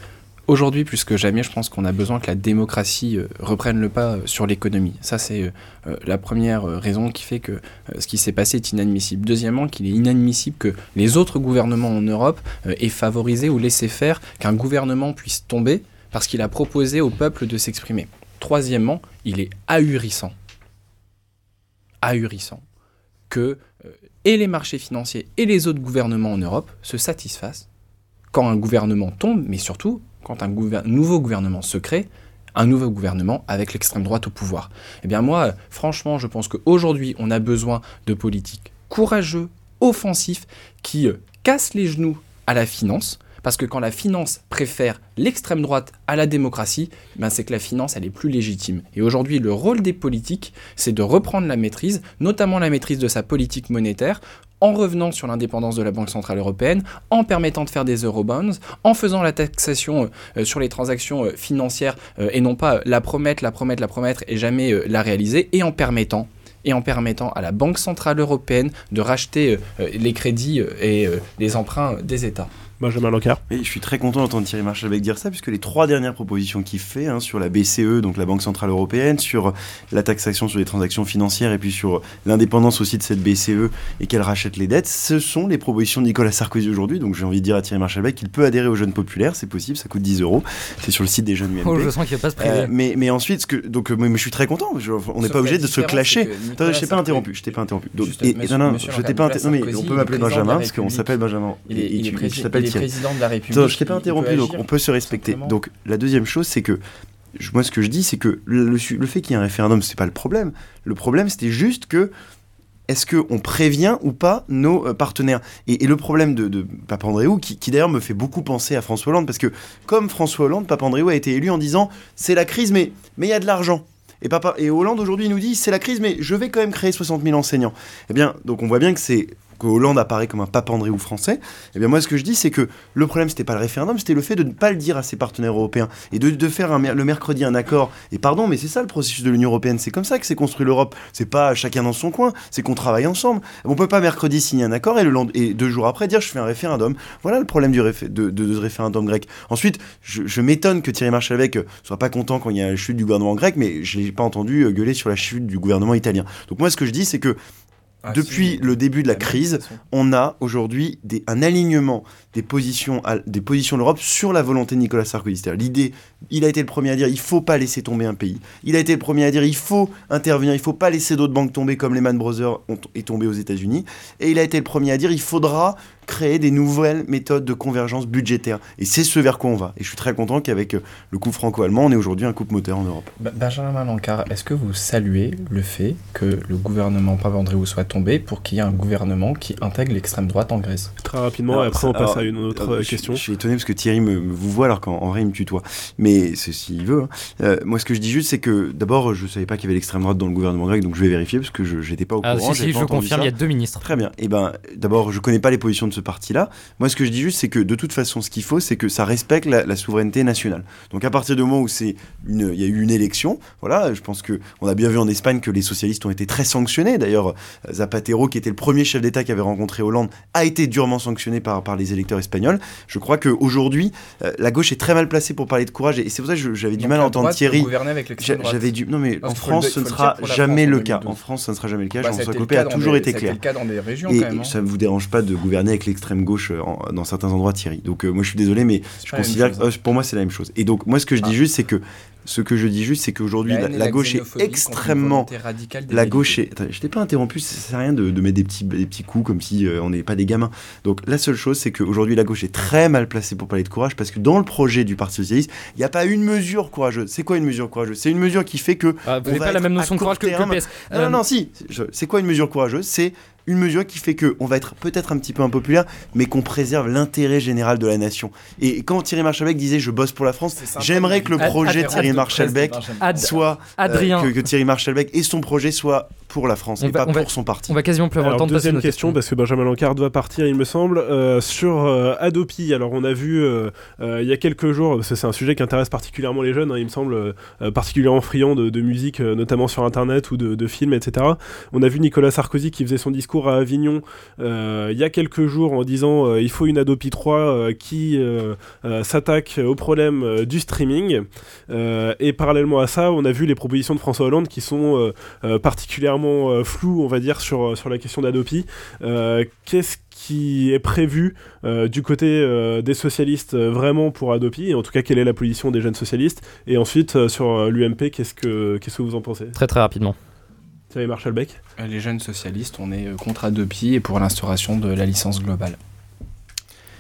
aujourd'hui, plus que jamais, je pense qu'on a besoin que la démocratie euh, reprenne le pas euh, sur l'économie. Ça, c'est euh, la première raison qui fait que ce qui s'est passé est inadmissible. Deuxièmement, qu'il est inadmissible que les autres gouvernements en Europe aient favorisé ou laissé faire qu'un gouvernement puisse tomber parce qu'il a proposé au peuple de s'exprimer. Troisièmement, il est ahurissant, ahurissant que et les marchés financiers et les autres gouvernements en Europe se satisfassent quand un gouvernement tombe, mais surtout quand un nouveau gouvernement se crée, un nouveau gouvernement avec l'extrême droite au pouvoir. Eh bien moi, franchement, je pense qu'aujourd'hui, on a besoin de politiques courageux, offensifs, qui euh, cassent les genoux à la finance, parce que quand la finance préfère l'extrême droite à la démocratie, ben c'est que la finance, elle est plus légitime. Et aujourd'hui, le rôle des politiques, c'est de reprendre la maîtrise, notamment la maîtrise de sa politique monétaire, en revenant sur l'indépendance de la Banque Centrale Européenne, en permettant de faire des eurobonds, en faisant la taxation euh, sur les transactions euh, financières euh, et non pas euh, la promettre, la promettre, la promettre et jamais euh, la réaliser, et en permettant et en permettant à la Banque Centrale Européenne de racheter euh, euh, les crédits euh, et euh, les emprunts des États. Benjamin Lancard. Et je suis très content d'entendre Thierry Marshall-Beck dire ça, puisque les trois dernières propositions qu'il fait hein, sur la BCE, donc la Banque Centrale Européenne, sur la taxation sur les transactions financières et puis sur l'indépendance aussi de cette BCE et qu'elle rachète les dettes, ce sont les propositions de Nicolas Sarkozy aujourd'hui. Donc j'ai envie de dire à Thierry Marshall-Beck qu'il peut adhérer aux jeunes populaires, c'est possible, ça coûte 10 euros. C'est sur le site des jeunes UMP. Oh, je sens qu'il va pas se priver. Euh, mais, mais ensuite, ce que, donc, euh, je suis très content. Je- on n'est pas obligé de se clasher. Attends, je t'ai pas interrompu. Je t'ai pas interrompu. Donc, Juste, et, monsieur- non, non, monsieur je t'ai pas interrompu. Non, mais on peut m'appeler Benjamin parce qu'on s'appelle Benjamin. Est- il président de la République, Attends, je t'ai pas interrompu, donc agir, on peut se respecter. simplement. Donc la deuxième chose, c'est que moi, ce que je dis, c'est que le, le fait qu'il y ait un référendum, c'est pas le problème. Le problème, c'était juste que est-ce qu'on prévient ou pas nos euh, partenaires? Et, et le problème de, de Papandréou, qui, qui d'ailleurs me fait beaucoup penser à François Hollande, parce que comme François Hollande, Papandréou a été élu en disant c'est la crise, mais mais il y a de l'argent. Et, papa, et Hollande aujourd'hui nous dit c'est la crise, mais je vais quand même créer 60 000 enseignants. Eh bien, donc on voit bien que c'est que Hollande apparaît comme un pape Andréou français, eh bien moi ce que je dis c'est que le problème c'était pas le référendum, c'était le fait de ne pas le dire à ses partenaires européens et de, faire le mercredi un accord. Et pardon, mais c'est ça le processus de l'Union européenne, c'est comme ça que s'est construit l'Europe. C'est pas chacun dans son coin, c'est qu'on travaille ensemble. On peut pas mercredi signer un accord et, deux jours après dire je fais un référendum. Voilà le problème du de, de- de ce référendum grec. Ensuite, je, m'étonne que Thierry Marchalvec soit pas content quand il y a la chute du gouvernement grec, mais je l'ai pas entendu euh, gueuler sur la chute du gouvernement italien. Donc moi ce que je dis c'est que Ah, depuis si, le début de la la crise, on a aujourd'hui un alignement des positions, à- des positions de l'Europe sur la volonté de Nicolas Sarkozy. C'est-à-dire l'idée, il a été le premier à dire il faut pas laisser tomber un pays. Il a été le premier à dire il faut intervenir, il faut pas laisser d'autres banques tomber comme Lehman Brothers ont, est tombé aux États-Unis. Et il a été le premier à dire il faudra créer des nouvelles méthodes de convergence budgétaire. Et c'est ce vers quoi on va. Et je suis très content qu'avec euh, le couple franco-allemand, on est aujourd'hui un couple moteur en Europe. Benjamin Malencar, est-ce que vous saluez le fait que le gouvernement Papandreou soit tombé pour qu'il y ait un gouvernement qui intègre l'extrême droite en Grèce? Très rapidement, Alors, et après ça- on passe alors, à une autre euh, je- question. Je, suis étonné parce que Thierry me, me vous voit alors qu'en en vrai il me tutoie. Mais c'est s'il veut. hein. Euh, moi ce que je dis juste c'est que d'abord je savais pas qu'il y avait l'extrême droite dans le gouvernement grec donc je vais vérifier parce que je j'étais pas au Ah, courant. si, si, pas je confirme, il y a deux ministres. Très bien. Et ben d'abord je connais pas les positions de ce parti-là. Moi ce que je dis juste c'est que de toute façon ce qu'il faut c'est que ça respecte la, la souveraineté nationale. Donc à partir du moment où c'est il y a eu une élection, voilà, je pense que on a bien vu en Espagne que les socialistes ont été très sanctionnés. D'ailleurs euh, Zapatero qui était le premier chef d'État qui avait rencontré Hollande a été durement sanctionné par par les électeurs espagnols. Je crois qu'aujourd'hui, la gauche est très mal placée pour parler de courage. Et c'est pour ça que j'avais du mal à entendre Thierry. J'avais du. Non, mais en France, ce ne sera jamais le cas. 2012. En France, ça ne sera jamais le cas. Bah, Jean-François Copé a toujours été clair. le cas dans des régions, Et hein. ça ne vous dérange pas de gouverner avec l'extrême gauche euh, en- dans certains endroits, Thierry. Donc, euh, moi, je suis désolé, mais je considère que euh, pour moi, c'est la même chose. Et donc, moi, ce que je dis juste, c'est que. Ce que je dis juste, c'est qu'aujourd'hui, La la, gauche est extrêmement. La gauche est. Attends, je t'ai pas interrompu, ça sert à rien de, de mettre des petits, des petits coups comme si euh, on n'est pas des gamins. Donc, la seule chose, c'est qu'aujourd'hui, la gauche est très mal placée pour parler de courage parce que dans le projet du Parti Socialiste, il n'y a pas une mesure courageuse. C'est quoi une mesure courageuse? C'est une mesure qui fait que. Ah, vous n'avez pas la même notion de courage que, que PS. non, non, non, si. C'est quoi une mesure courageuse? C'est une mesure qui fait que on va être peut-être un petit peu impopulaire, mais qu'on préserve l'intérêt général de la nation. Et quand Thierry Marchalbeck disait je bosse pour la France, j'aimerais que le projet ad- Thierry Marchalbeck Ad- soit euh, Adrien. que, que Thierry Marchalbeck et son projet soit pour la France On et va- pas va- pour son parti. On va quasiment plus avoir Alors, le temps de deuxième question, parce que Benjamin Lancard doit partir, il me semble, euh, sur euh, Adopi. Alors, on a vu euh, euh, il y a quelques jours, parce que c'est un sujet qui intéresse particulièrement les jeunes, hein, il me semble, euh, particulièrement friands de, de musique, euh, notamment sur Internet ou de, de films, etc. On a vu Nicolas Sarkozy qui faisait son discours à Avignon euh, il y a quelques jours en disant euh, il faut une Adopi 3 euh, qui s'attaque au problème du streaming. Et parallèlement à ça, on a vu les propositions de François Hollande qui sont particulièrement floues, on va dire, sur, sur la question d'Adopi. Qu'est-ce qui est prévu du côté des socialistes vraiment pour Adopi? En tout cas quelle est la position des jeunes socialistes? Et ensuite sur l'UMP qu'est-ce que qu'est-ce que vous en pensez? Très très rapidement. Marshall-Beck Euh, Les jeunes socialistes, on est euh, contre Adopi et pour l'instauration de la licence globale.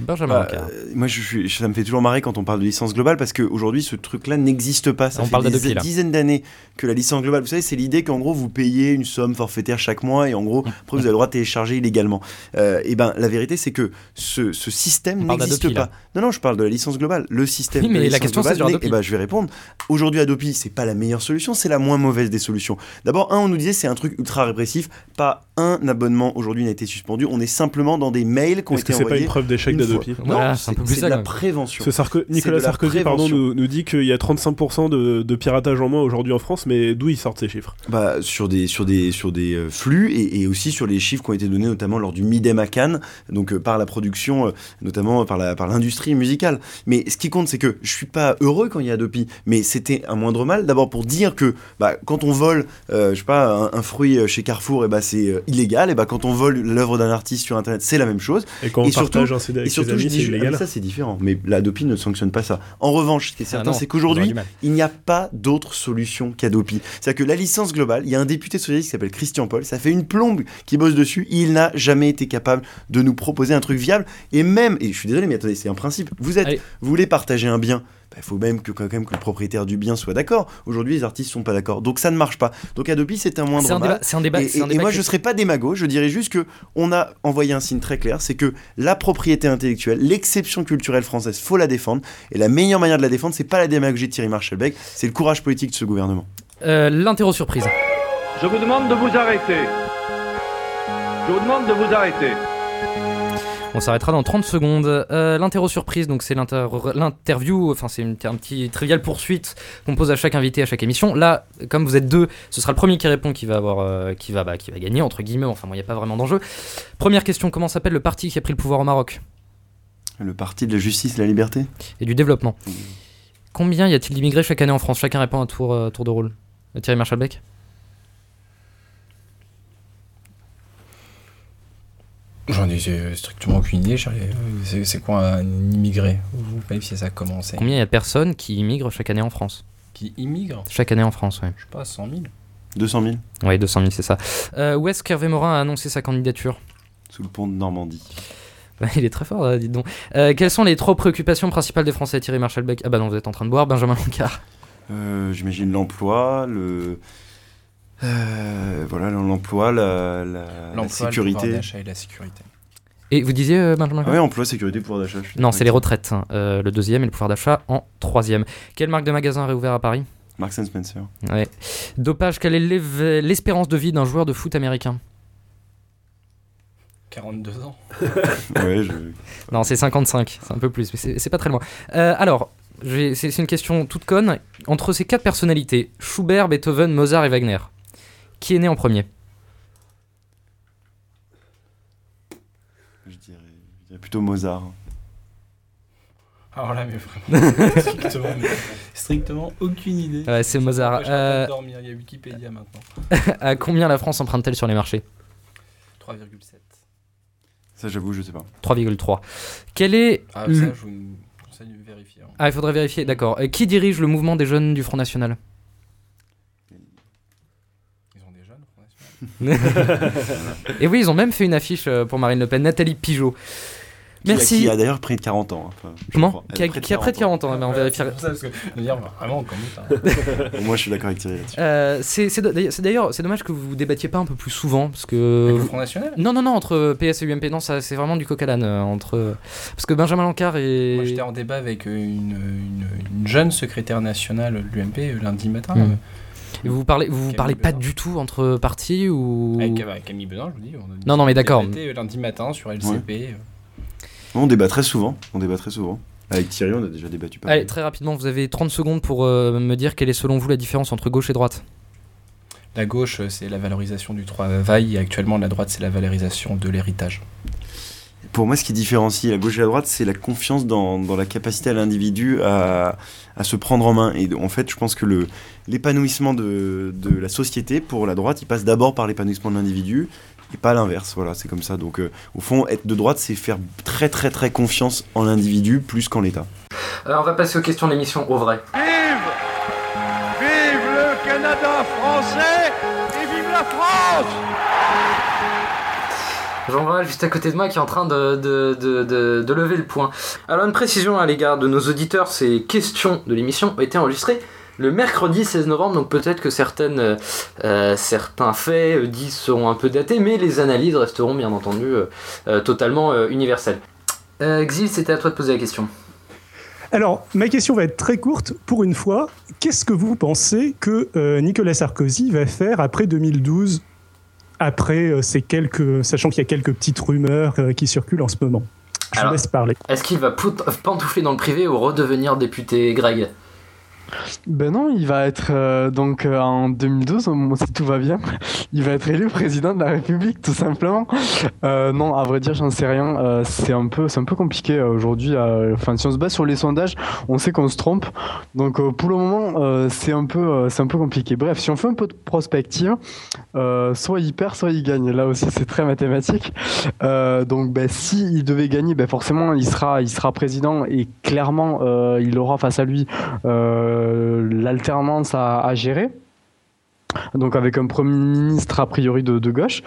Benjamin Bah, euh, moi, je ça me fait toujours marrer quand on parle de licence globale parce qu'aujourd'hui, ce truc-là n'existe pas. Ça On fait parle des là. dizaines d'années que la licence globale, vous savez, c'est l'idée qu'en gros, vous payez une somme forfaitaire chaque mois et en gros, après, vous avez le droit de télécharger illégalement. Euh, et ben, la vérité, c'est que ce, ce système n'existe pas. là. Non, non, je parle de la licence globale. Le système. Oui, de mais la licence question, c'est Adopi. eh ben, je vais répondre. Aujourd'hui, Adopi, c'est pas la meilleure solution, c'est la moins mauvaise des solutions. D'abord, un, on nous disait c'est un truc ultra répressif. Pas un abonnement aujourd'hui n'a été suspendu. On est simplement dans des mails qui ont Est-ce que été c'est pas envoyés. une preuve d'échec Voilà, c'est un peu plus ça, de la prévention. Ce Sarko- C'est Nicolas de la Sarkozy pardon, nous, nous dit qu'il y a 35% de, de piratage en moins aujourd'hui en France, mais d'où ils sortent ces chiffres? Bah, sur des, sur des, sur des euh, flux et, et aussi sur les chiffres qui ont été donnés notamment lors du Midem à Cannes, donc euh, par la production, euh, notamment par la par l'industrie musicale. Mais ce qui compte, c'est que je suis pas heureux quand il y a Adopi, mais c'était un moindre mal. D'abord pour dire que bah, quand on vole, euh, je sais pas, un, un fruit chez Carrefour, et bah, c'est euh, illégal. Et bah, quand on vole l'œuvre d'un artiste sur Internet, c'est la même chose. Et quand on partage un CD avec surtout, amis, je dis, ah, ça c'est différent. Mais l'Adopi ne sanctionne pas ça. En revanche, ce qui est certain, non, c'est qu'aujourd'hui, il n'y a pas d'autre solution qu'Adopi. C'est-à-dire que la licence globale, il y a un député socialiste qui s'appelle Christian Paul, ça fait une plombe qui bosse dessus, il n'a jamais été capable de nous proposer un truc viable. Et même, et je suis désolé, mais attendez, c'est un principe, vous êtes, Allez. vous voulez partager un bien, bah, il faut même que, quand même que le propriétaire du bien soit d'accord. Aujourd'hui, les artistes sont pas d'accord. Donc ça ne marche pas. Donc Adopi, c'est un moindre C'est un mal. débat- c'est un débat- Et, un et- moi, qui- je serais pas démago, je dirais juste que on a envoyé un signe très clair, c'est que la propriété intellectuelle, l'exception culturelle française, faut la défendre. Et la meilleure manière de la défendre, c'est pas la démagogie de Thierry Marchalbeck, c'est le courage politique de ce gouvernement. Euh, L'interro surprise. Je vous demande de vous arrêter. Je vous demande de vous arrêter. On s'arrêtera dans 30 secondes. Euh, L'interro surprise, donc c'est l'inter- l'interview, enfin c'est une- un petit trivial poursuite qu'on pose à chaque invité à chaque émission. Là, comme vous êtes deux, ce sera le premier qui répond qui va avoir, euh, qui va, bah, qui va gagner entre guillemets. Enfin, il n'y a pas vraiment d'enjeu. Première question comment s'appelle le parti qui a pris le pouvoir au Maroc? Le parti de la justice de la liberté et du développement Combien y a-t-il d'immigrés chaque année en France? Chacun répond à tour, euh, tour de rôle. Thierry Marshall-Beck J'en ai strictement aucune idée. Charlie. C'est quoi un immigré? Vous qualifiez ça comment c'est? Combien il y a de personnes qui immigrent chaque année en France? Qui immigrent? Chaque année en France, oui. Je sais pas, 100 000 200 000 Oui, 200 000, c'est ça. Euh, où est-ce qu'Hervé Morin a annoncé sa candidature? Sous le pont de Normandie. Il est très fort, là, dites donc. Euh, quelles sont les trois préoccupations principales des Français? Thierry Marshall-Beck Ah bah non, vous êtes en train de boire, Benjamin Lancard. Euh, J'imagine l'emploi, le. Euh, voilà, l'emploi, la, la, la L'emploi, le sécurité. d'achat et la sécurité. Et vous disiez, euh, Benjamin Ah ouais, emploi, sécurité, pouvoir d'achat. Non, c'est les retraites. hein. Euh, le deuxième et le pouvoir d'achat en troisième. Quelle marque de magasin a réouvert à Paris? Marks and Spencer. Ouais. Dopage, quelle est l'espérance de vie d'un joueur de foot américain? 42 ans. ouais, je. Non, c'est 55, c'est un peu plus, mais c'est c'est pas très loin. Euh, alors, j'ai- c'est c'est une question toute conne. Entre ces quatre personnalités, Schubert, Beethoven, Mozart et Wagner, qui est né en premier? Je dirais, je dirais plutôt Mozart. Alors là, mais vraiment, strictement, strictement aucune idée. Ouais, c'est Mozart. Je Euh, dormir, il y a Wikipédia maintenant. À combien la France emprunte-t-elle sur les marchés? 3,7. Ça, j'avoue, je sais pas. 3,3. Quel est. Ah, ça, je vous conseille de vérifier. hein. Ah, il faudrait vérifier, d'accord. Euh, Qui dirige le mouvement des jeunes du Front National Ils ont des jeunes, Front Et oui, ils ont même fait une affiche euh, pour Marine Le Pen, Nathalie Pigeot. Qui a- Merci. Qui a d'ailleurs près de 40 ans. hein, enfin, Comment qui a, qui a près de 40 ans, mais on vérifiera. C'est pour ça, parce que dire, vraiment, compte. Hein. Moi, je suis d'accord avec Thierry là-dessus. Euh, c'est d'ailleurs- c'est dommage que vous débattiez pas un peu plus souvent parce que Avec le Front National non non non entre PS et UMP non ça c'est vraiment du coq à l'âne euh, entre parce que Benjamin Lancard et Moi, j'étais en débat avec une, une, une jeune secrétaire nationale de l'UMP lundi matin. Mm. euh, Et vous parlez vous Camille parlez pas du tout entre partis ou Avec, avec Camille Benin, je vous dis. On a Non, non, mais d'accord. euh, lundi matin sur LCP. euh. On débat très souvent. On débat très souvent. Avec Thierry, on a déjà débattu pas Allez mal. très rapidement vous avez 30 secondes pour euh, me dire quelle est selon vous la différence entre gauche et droite. La gauche, euh, c'est la valorisation du travail, et actuellement, la droite, c'est la valorisation de l'héritage. Pour moi, ce qui différencie la gauche et la droite, c'est la confiance dans, dans la capacité à l'individu à, à se prendre en main. Et en fait, je pense que le- l'épanouissement de, de la société, pour la droite, il passe d'abord par l'épanouissement de l'individu et pas l'inverse. Voilà, c'est comme ça. Donc, euh, au fond, être de droite, c'est faire très, très, très confiance en l'individu plus qu'en l'État. Euh, on va passer aux questions de l'émission au vrai. Vive Vive le Canada français et vive la France Jean Val, juste à côté de moi, qui est en train de, de, de, de- lever le point. Alors, une précision à l'égard de nos auditeurs ces questions de l'émission ont été enregistrées le mercredi 16 novembre, donc peut-être que certaines, euh, euh, certains faits euh, dits seront un peu datés, mais les analyses resteront bien entendu totalement universelles. Euh, Xil, c'était à toi de poser la question. Alors, ma question va être très courte pour une fois. Qu'est-ce que vous pensez que Nicolas Sarkozy va faire après 2012 après euh, ces quelques, sachant qu'il y a quelques petites rumeurs euh, qui circulent en ce moment. Je Alors- vous laisse parler. Est-ce qu'il va pantoufler dans le privé ou redevenir député Greg? Ben non, il va être euh, donc euh, en 2012, au- si tout va bien, il va être élu président de la République, tout simplement. Euh, non, à vrai dire, j'en sais rien. Euh, c'est un peu, c'est un peu compliqué euh, aujourd'hui. Enfin, si on se base sur les sondages, on sait qu'on se trompe. Donc pour le moment, c'est un peu, c'est un peu compliqué. Bref, si on fait un peu de prospective, soit il perd, soit il gagne. Là aussi, c'est très mathématique. Donc, ben, si il devait gagner, ben forcément, il sera, il sera président et clairement, il aura face à lui l'alternance à, gérer. Donc avec un premier ministre a priori de, gauche,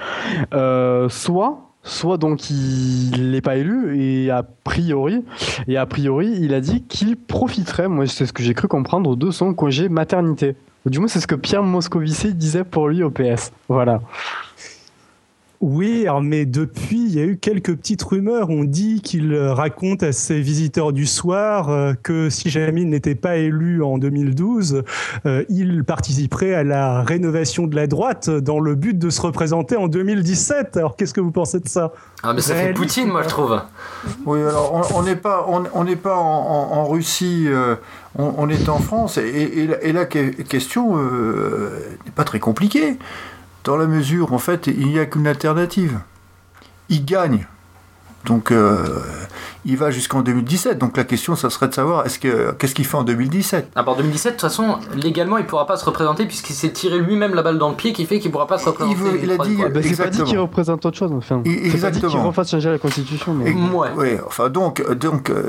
Euh, soit soit donc il n'est pas élu et a priori et a priori il a dit qu'il profiterait, moi c'est ce que j'ai cru comprendre, de son congé maternité. Du moins c'est ce que Pierre Moscovici disait pour lui au PS. Voilà. Oui, mais depuis, il y a eu quelques petites rumeurs. On dit qu'il euh, raconte à ses visiteurs du soir euh, que si jamais il n'était pas élu en 2012, euh, il participerait à la rénovation de la droite dans le but de se représenter en 2017. Alors, qu'est-ce que vous pensez de ça? Ah, mais ça fait Poutine, moi, je trouve. Oui, alors on- n'est pas, on, n'est pas en, en- en Russie, euh, on, on est en France, et, et la- et la que- question euh, n'est pas très compliquée, dans la mesure, en fait, il n'y a qu'une alternative. Il gagne. Donc, euh, il va jusqu'en 2017. Donc, la question, ça serait de savoir, est-ce que, qu'est-ce qu'il fait en 2017 À part 2017, de toute façon, légalement, il pourra pas se représenter puisqu'il s'est tiré lui-même la balle dans le pied qui fait qu'il pourra pas se représenter. veut- il a dit- Ah, bah, c'est pas dit Exactement. qu'il représente autre chose. Enfin, c'est pas dit qu'il exactement. refasse changer la constitution. Mais... Et- ouais, enfin donc, euh, donc euh,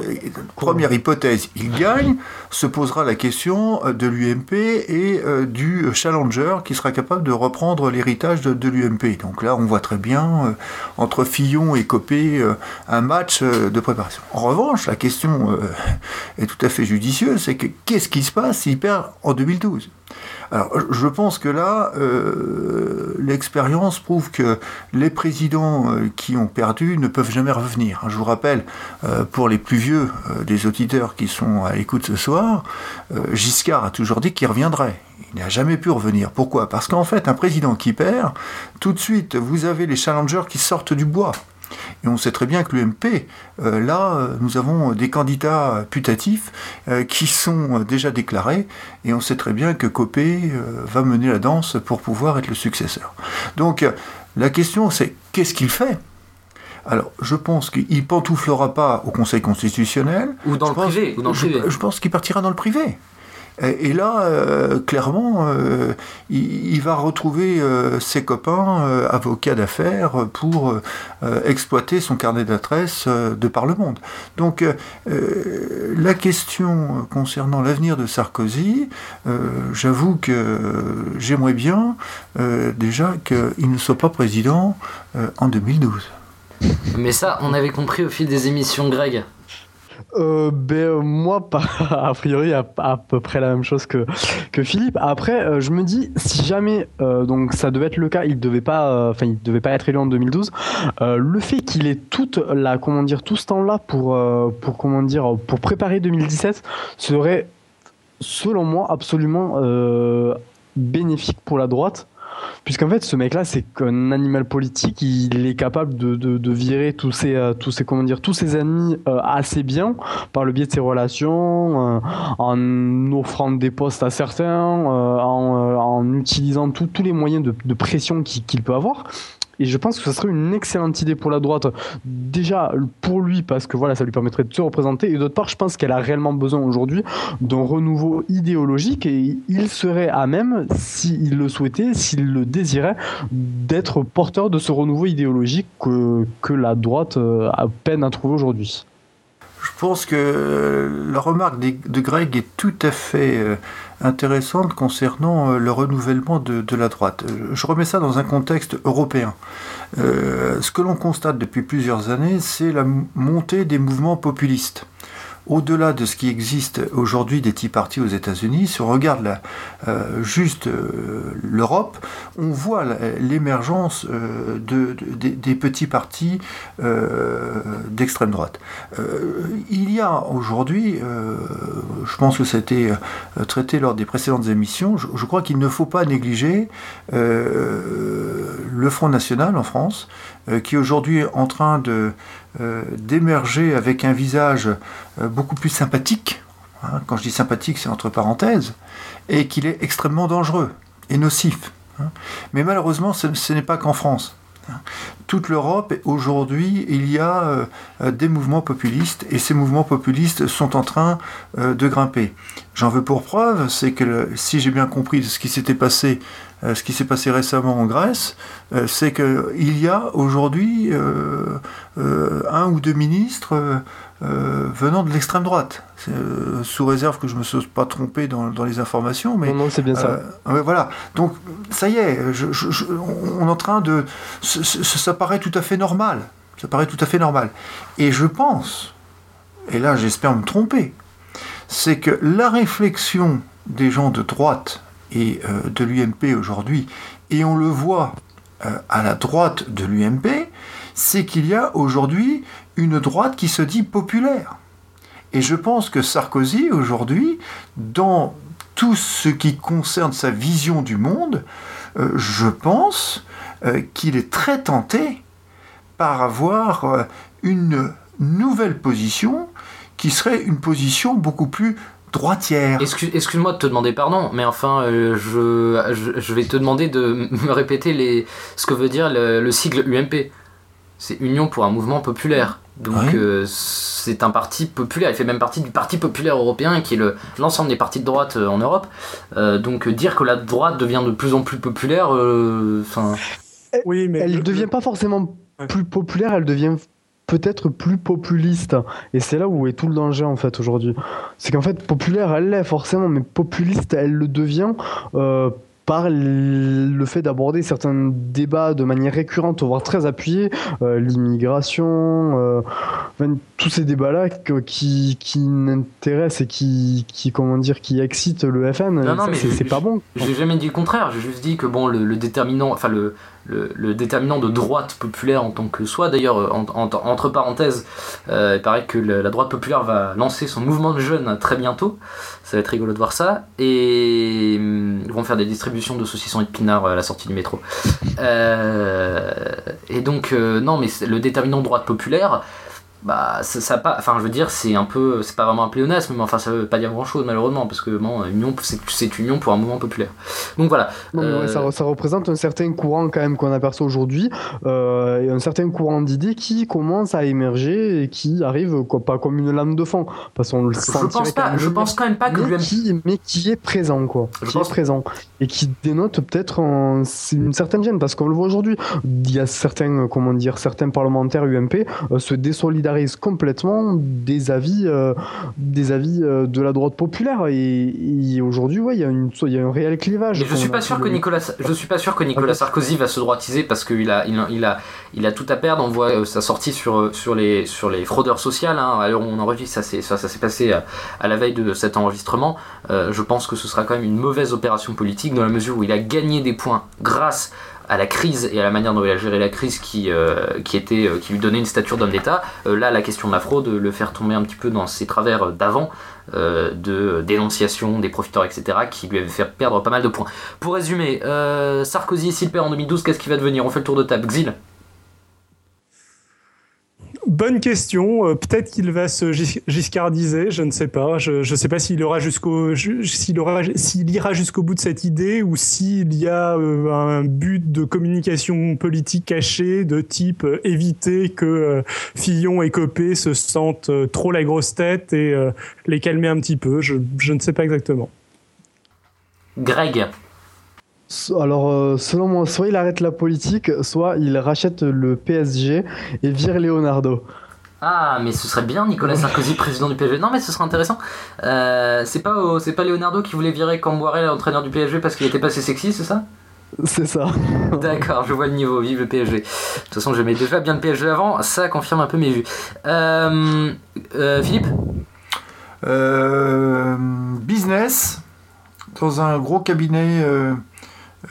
première hypothèse, il gagne, se posera la question euh, de l'UMP et euh, du challenger qui sera capable de reprendre l'héritage de, de l'UMP. Donc là, on voit très bien euh, entre Fillon et Copé euh, un match euh, de préparation. En revanche, la question euh, est tout à fait judicieuse, c'est que qu'est-ce qui se passe s'il perd en 2012 alors, je pense que là, euh, l'expérience prouve que les présidents euh, qui ont perdu ne peuvent jamais revenir. Je vous rappelle, pour les plus vieux des auditeurs qui sont à l'écoute ce soir, Giscard a toujours dit qu'il reviendrait. Il n'a jamais pu revenir. Pourquoi? Parce qu'en fait, un président qui perd, tout de suite, vous avez les challengers qui sortent du bois. Et on sait très bien que l'UMP, euh, là, euh, nous avons des candidats putatifs euh, qui sont euh, déjà déclarés, et on sait très bien que Copé euh, va mener la danse pour pouvoir être le successeur. Donc, euh, la question, c'est qu'est-ce qu'il fait? Alors, je pense qu'il pantouflera pas au Conseil constitutionnel. Ou dans Je le pense- privé, ou dans le je, privé. je pense qu'il partira dans le privé. Et, là, euh, clairement, euh, il, va retrouver euh, ses copains avocats d'affaires pour exploiter son carnet d'adresses de par le monde. Donc, la question concernant l'avenir de Sarkozy, j'avoue que j'aimerais bien déjà qu'il ne soit pas président en 2012. Mais ça, on avait compris au fil des émissions, Greg. Euh, ben, moi, a priori, à, peu près la même chose que, Philippe. Après, euh, je me dis, si jamais euh, donc ça devait être le cas, il devait pas, il devait pas être élu en 2012. euh, le fait qu'il ait toute la, comment dire, tout ce temps-là pour, pour comment dire, pour préparer 2017 serait, selon moi, absolument bénéfique pour la droite. Puisqu'en fait, ce mec-là, c'est qu'un animal politique. Il est capable de, de, de virer tous ses, euh, tous ses, comment dire, tous ses ennemis euh, assez bien par le biais de ses relations, euh, en offrant des postes à certains, en, en utilisant tous les moyens de, de pression qu'il peut avoir. Et je pense que ce serait une excellente idée pour la droite. Déjà pour lui, parce que voilà, ça lui permettrait de se représenter. Et d'autre part, je pense qu'elle a réellement besoin aujourd'hui d'un renouveau idéologique. Et il serait à même, s'il le souhaitait, s'il le désirait, d'être porteur de ce renouveau idéologique que, que la droite euh, a peine à trouver aujourd'hui. Je pense que euh, la remarque de Greg est tout à fait euh, intéressante concernant euh, le renouvellement de, la droite. Euh, Je remets ça dans un contexte européen. Euh, ce que l'on constate depuis plusieurs années, c'est la montée des mouvements populistes. Au-delà de ce qui existe aujourd'hui des Tea Party aux États-Unis, si on regarde euh, juste euh, l'Europe, on voit l'émergence euh, de, de- des, petits partis d'extrême droite. Il y a aujourd'hui, je pense que ça a été traité lors des précédentes émissions, je, je crois qu'il ne faut pas négliger le Front National en France, qui est aujourd'hui en train de, d'émerger avec un visage euh, beaucoup plus sympathique. hein, quand je dis sympathique, c'est entre parenthèses, et qu'il est extrêmement dangereux et nocif. hein. Mais malheureusement, ce n'est pas qu'en France. Hein. Toute l'Europe, aujourd'hui, il y a euh, euh, des mouvements populistes, et ces mouvements populistes sont en train euh, de grimper. J'en veux pour preuve, c'est que si j'ai bien compris ce qui s'était passé, ce qui s'est passé récemment en Grèce, c'est qu'il y a aujourd'hui un ou deux ministres euh, venant de l'extrême droite. Euh, sous réserve que je ne me sois pas trompé dans, dans les informations. Mais, Non, non, c'est bien ça. euh, voilà. Donc, ça y est, je- je- je- on est en train de. ça paraît tout à fait normal. Ça paraît tout à fait normal. Et je pense, et là j'espère me tromper, c'est que la réflexion des gens de droite et euh, de l'UMP aujourd'hui, et on le voit à la droite de l'UMP, c'est qu'il y a aujourd'hui une droite qui se dit populaire. Et je pense que Sarkozy, aujourd'hui, dans tout ce qui concerne sa vision du monde, euh, je pense euh, qu'il est très tenté par avoir euh, une nouvelle position qui serait une position beaucoup plus droitière. Excuse- Excuse-moi de te demander pardon, mais enfin, je, vais te demander de me répéter ce que veut dire le sigle UMP. C'est Union pour un mouvement populaire. Donc euh, c'est un parti populaire, il fait même partie du Parti populaire européen qui est le- l'ensemble des partis de droite euh, en Europe. Euh, donc euh, dire que la droite devient de plus en plus populaire, euh, enfin... Oui, mais Elle devient pas forcément plus populaire, elle devient peut-être plus populiste. Et c'est là où est tout le danger en fait aujourd'hui. C'est qu'en fait, populaire, elle l'est forcément, mais populiste, elle le devient. Par le fait d'aborder certains débats de manière récurrente, voire très appuyée, euh, l'immigration, euh, enfin, tous ces débats-là qui, qui n'intéressent et qui, qui, comment dire, qui excitent le FN, Non, non, c'est pas bon. J'ai jamais dit le contraire, j'ai juste dit que bon, le, le déterminant, enfin le, le, le déterminant de droite populaire en tant que soi, d'ailleurs, euh, en- en- entre parenthèses, euh, il paraît que la droite populaire va lancer son mouvement de jeunes très bientôt, ça va être rigolo de voir ça, et hum, ils vont faire des distributions de saucissons et de pinards à la sortie du métro. Euh, et donc, euh, non, mais le déterminant de droite populaire, bah ça, ça pas enfin je veux dire c'est un peu c'est pas vraiment un pléonasme mais enfin ça veut pas dire grand chose malheureusement parce que bon union c'est union pour un mouvement populaire. Donc voilà. Non, mais ouais, Euh, ça, ça représente un certain courant quand même qu'on aperçoit aujourd'hui, euh, et un certain courant d'idées qui commence à émerger et qui arrive quoi, pas comme une lame de fond, parce qu'on le je pense pas je pense quand même pas que mais qui, mais qui est présent quoi, Je qui pense- est présent et qui dénote peut-être un- une certaine gêne parce qu'on le voit aujourd'hui, il y a certains euh, comment dire certains parlementaires UMP euh, se désolidarisent complètement des avis euh, des avis euh, de la droite populaire et, et aujourd'hui ouais il y a une y a un réel clivage. Je suis pas sûr que Nicolas, je suis pas sûr que Nicolas Sarkozy va se droitiser parce qu'il a, il a, il a, il a tout à perdre. On voit euh, sa sortie sur, sur les, sur les fraudeurs sociales. Hein. Alors on enregistre, ça s'est, ça, ça s'est passé à, à la veille de cet enregistrement. Euh, je pense que ce sera quand même une mauvaise opération politique dans la mesure où il a gagné des points grâce à la crise et à la manière dont il a géré la crise qui, euh, était, euh, qui lui donnait une stature d'homme d'État. Euh, là, la question de la fraude, le faire tomber un petit peu dans ses travers d'avant, de dénonciation des profiteurs, etc., qui lui avait fait perdre pas mal de points. Pour résumer, Sarkozy, s'il perd en 2012, qu'est-ce qui va devenir? On fait le tour de table. Xil Bonne question. Euh, Peut-être qu'il va se gis- giscardiser, je ne sais pas. Je ne sais pas s'il aura jusqu'au ju- s'il ira jusqu'au bout de cette idée ou s'il y a euh, un but de communication politique caché de type euh, éviter que Fillon et Copé se sentent trop la grosse tête et les calmer un petit peu. Je ne sais pas exactement. Greg Alors, euh, selon moi, soit il arrête la politique, soit il rachète le PSG et vire Leonardo. Ah, mais ce serait bien Nicolas Sarkozy, président du PSG. Non, mais ce serait intéressant. Euh, c'est pas, au- c'est pas Leonardo qui voulait virer Camboire, l'entraîneur du PSG, parce qu'il était pas assez sexy, c'est ça? C'est ça. D'accord, je vois le niveau. Vive le PSG. De toute façon, j'aimais déjà bien le PSG avant. Ça confirme un peu mes vues. Euh, euh, Philippe? Euh, business dans un gros cabinet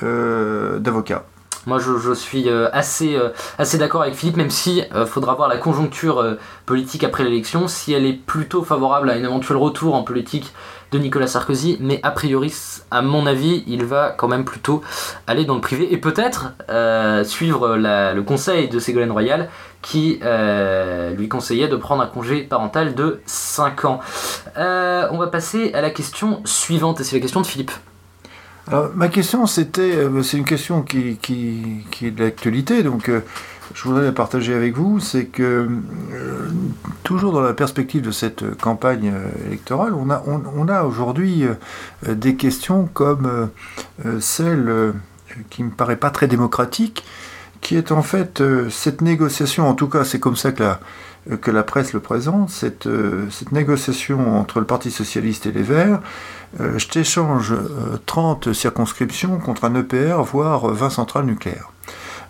d'avocats. Moi, je, suis euh, assez, euh, assez d'accord avec Philippe, même si euh, faudra voir la conjoncture euh, politique après l'élection, si elle est plutôt favorable à un éventuel retour en politique de Nicolas Sarkozy, mais a priori, à mon avis, il va quand même plutôt aller dans le privé et peut-être euh, suivre le conseil de Ségolène Royal qui euh, lui conseillait de prendre un congé parental de 5 ans. Euh, on va passer à la question suivante, et c'est la question de Philippe. Alors, ma question, c'était, euh, c'est une question qui, est de l'actualité, donc euh, je voudrais la partager avec vous. C'est que, euh, toujours dans la perspective de cette campagne électorale, on a, aujourd'hui des questions comme celle qui me paraît pas très démocratique, qui est en fait cette négociation, en tout cas c'est comme ça que la, presse le présente, cette négociation entre le Parti Socialiste et les Verts, euh, je t'échange euh, 30 circonscriptions contre un EPR, voire 20 centrales nucléaires.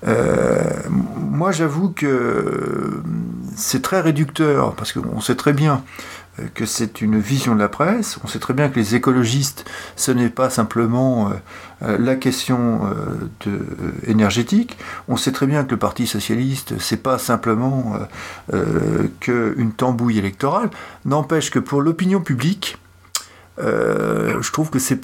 Euh, moi, j'avoue que euh, c'est très réducteur, parce qu'on sait très bien euh, que c'est une vision de la presse. On sait très bien que les écologistes, ce n'est pas simplement euh, euh, la question euh, euh, énergétique. On sait très bien que le Parti socialiste, c'est pas simplement euh, euh, qu'une tambouille électorale. N'empêche que pour l'opinion publique, euh, je trouve que c'est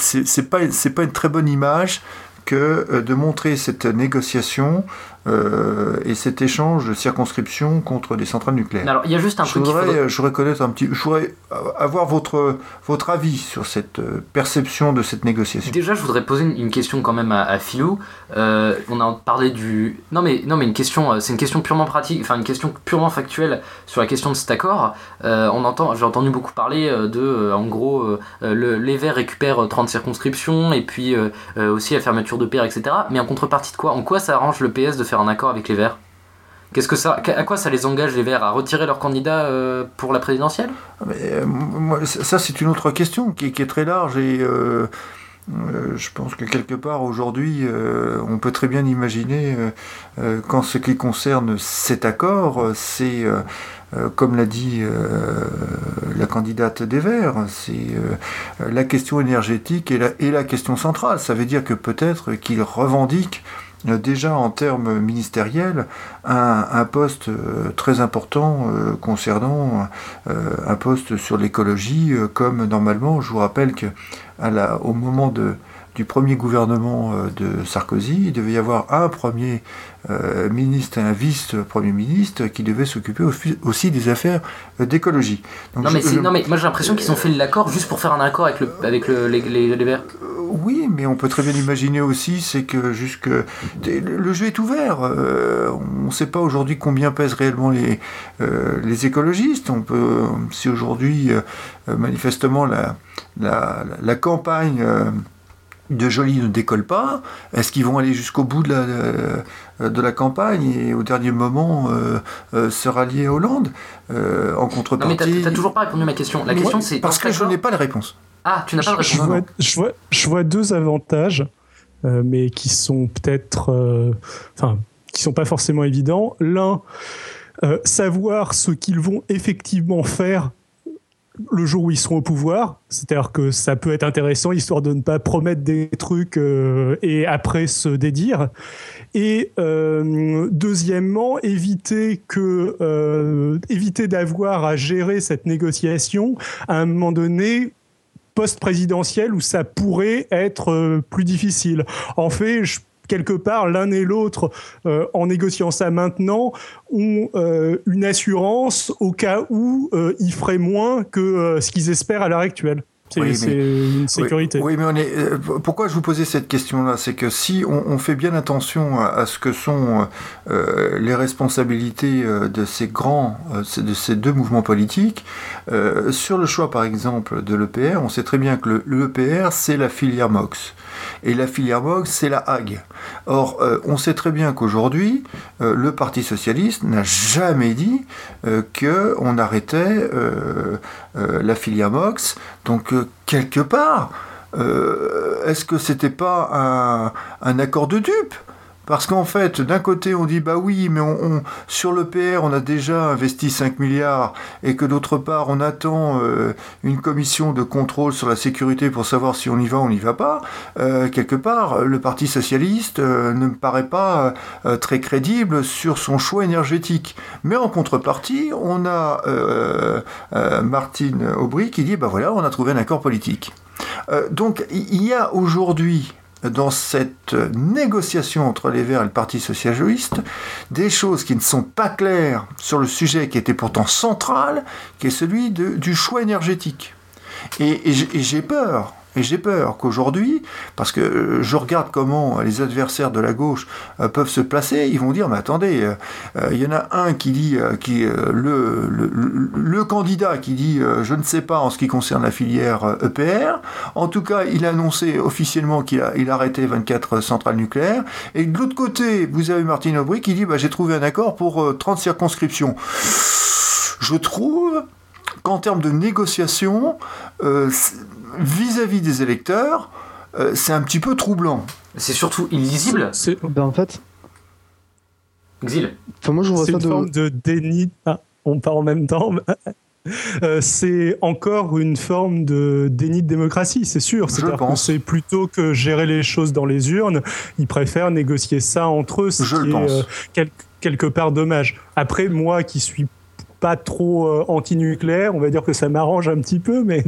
pas c'est pas une très bonne image que euh, de montrer cette négociation euh, et cet échange de circonscription contre des centrales nucléaires. Alors, il y a juste un je truc qu'il voudrais, faudrait- euh, je voudrais connaître un petit, je voudrais avoir votre votre avis sur cette euh, perception de cette négociation. Déjà, je voudrais poser une, question quand même à, à Philou. Euh, on a parlé du. Non, mais, non, mais une question, c'est une question purement pratique, enfin une question purement factuelle sur la question de cet accord. Euh, on entend, j'ai entendu beaucoup parler de, en gros, le- les Verts récupèrent euh, 30 circonscriptions et puis aussi la fermeture de PR, etc. Mais en contrepartie de quoi? En quoi ça arrange le PS de un accord avec les Verts Qu'est-ce que ça, à quoi ça les engage les Verts à retirer leur candidat euh, pour la présidentielle? Mais, euh, ça, c'est une autre question qui, est très large et euh, je pense que quelque part aujourd'hui, on peut très bien imaginer qu'en ce qui concerne cet accord, c'est, comme l'a dit la candidate des Verts, c'est la question énergétique et la, et la question centrale. Ça veut dire que peut-être qu'ils revendiquent déjà en termes ministériels un, poste euh, très important euh, concernant euh, un poste sur l'écologie, comme normalement, je vous rappelle que au moment de, du premier gouvernement euh, de Sarkozy, il devait y avoir un premier euh, ministre et un vice-premier ministre qui devait s'occuper aussi- des affaires euh, d'écologie. Non mais, non, moi j'ai l'impression qu'ils ont fait l'accord juste pour faire un accord avec, le, avec le, les, les, les Verts. Oui, mais on peut très bien imaginer aussi, c'est que jusque le jeu est ouvert. Euh, on ne sait pas aujourd'hui combien pèsent réellement les, euh, les écologistes. On peut, si aujourd'hui euh, manifestement la, la, la campagne de Joly ne décolle pas, est-ce qu'ils vont aller jusqu'au bout de la, de, de la campagne et au dernier moment euh, euh, se rallier à Hollande euh, en Non mais contrepartie t'as toujours pas répondu à ma question. La question Ouais, c'est... parce que je n'ai pas la réponse. Ah, tu n'as pas je réponse. vois, je, vois, je vois deux avantages, euh, mais qui sont peut-être, euh, enfin, qui sont pas forcément évidents. L'un, euh, savoir ce qu'ils vont effectivement faire le jour où ils seront au pouvoir, c'est-à-dire que ça peut être intéressant histoire de ne pas promettre des trucs euh, et après se dédire. Et euh, deuxièmement, éviter que euh, éviter d'avoir à gérer cette négociation à un moment donné post-présidentielle où ça pourrait être plus difficile. En fait, je- quelque part, l'un et l'autre, euh, en négociant ça maintenant, ont euh, une assurance au cas où euh, ils feraient moins que euh, ce qu'ils espèrent à l'heure actuelle. C'est Oui, une sécurité. Oui, oui, mais on est, euh, pourquoi je vous posais cette question-là? C'est que si on, on fait bien attention à, à ce que sont euh, les responsabilités de ces grands, de ces deux mouvements politiques, euh, sur le choix par exemple de l'EPR, on sait très bien que le, le EPR, c'est la filière MOX. Et la filière MOX, c'est la Hague. Or, euh, on sait très bien qu'aujourd'hui, euh, le Parti socialiste n'a jamais dit euh, qu'on arrêtait la filière MOX. Donc, quelque part, est-ce que c'était pas un, un accord de dupes parce qu'en fait, d'un côté, on dit bah oui, mais on, sur le PR, on a déjà investi 5 milliards, et que d'autre part, on attend euh, une commission de contrôle sur la sécurité pour savoir si on y va ou on n'y va pas. Euh, quelque part, le Parti socialiste euh, ne me paraît pas très crédible sur son choix énergétique. Mais en contrepartie, on a Martine Aubry qui dit bah voilà, on a trouvé un accord politique. Donc il y a aujourd'hui dans cette négociation entre les Verts et le Parti socialiste des choses qui ne sont pas claires sur le sujet qui était pourtant central, qui est celui du choix énergétique. Et j'ai peur. Et j'ai peur qu'aujourd'hui, parce que euh, je regarde comment les adversaires de la gauche euh, peuvent se placer, ils vont dire, mais attendez, euh, il y en a un qui dit, qui, le, candidat qui dit, je ne sais pas en ce qui concerne la filière EPR, en tout cas, il a annoncé officiellement qu'il a, il a arrêté 24 centrales nucléaires, et de l'autre côté, vous avez Martine Aubry qui dit, bah, j'ai trouvé un accord pour euh, 30 circonscriptions. Je trouve qu'en termes de négociation, euh, c'est- vis-à-vis des électeurs, euh, c'est un petit peu troublant. C'est surtout illisible. Ben, en fait, Exil. enfin, moi je vois C'est ça une de. forme de déni. Ah, on part en même temps. Euh, c'est encore une forme de déni de démocratie, c'est sûr. C'est-à-dire qu'on sait plutôt que gérer les choses dans les urnes, ils préfèrent négocier ça entre eux, ce Je le qui est euh, quel- quelque part dommage. Après, moi qui suis pas trop euh, anti-nucléaire, on va dire que ça m'arrange un petit peu, mais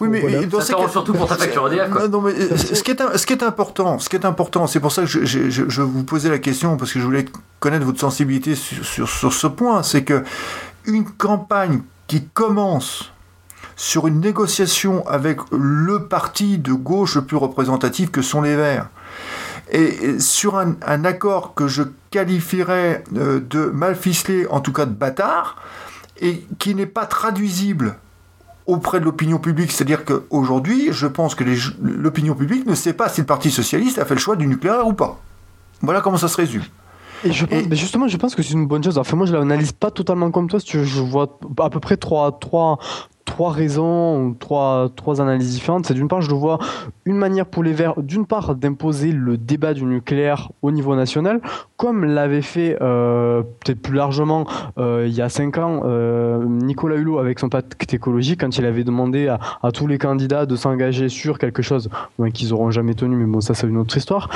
Oui, mais Voilà. dans Ça cas- surtout pour ta facture EDF, quoi. Non, non, mais euh, ce qui est, un- ce qui est important, ce qui est important, c'est pour ça que je, je- je- je vous posais la question parce que je voulais connaître votre sensibilité sur, sur, sur ce point, c'est que une campagne qui commence sur une négociation avec le parti de gauche le plus représentatif que sont les Verts, et sur un, un accord que je qualifierais euh, de mal ficelé, en tout cas de bâtard, et qui n'est pas traduisible auprès de l'opinion publique. C'est-à-dire qu'aujourd'hui, je pense que l'opinion publique ne sait pas si le Parti socialiste a fait le choix du nucléaire ou pas. Voilà comment ça se résume. Et, je pense, mais justement, je pense que c'est une bonne chose. Enfin, moi, je l'analyse pas totalement comme toi. Si tu veux, je vois à peu près trois, trois, trois raisons trois, trois analyses différentes. C'est d'une part, je le vois une manière pour les Verts, d'une part, d'imposer le débat du nucléaire au niveau national, comme l'avait fait euh, peut-être plus largement euh, il y a cinq ans euh, Nicolas Hulot avec son pacte écologique quand il avait demandé à, tous les candidats de s'engager sur quelque chose qu'ils auront jamais tenu, mais bon, ça, c'est une autre histoire.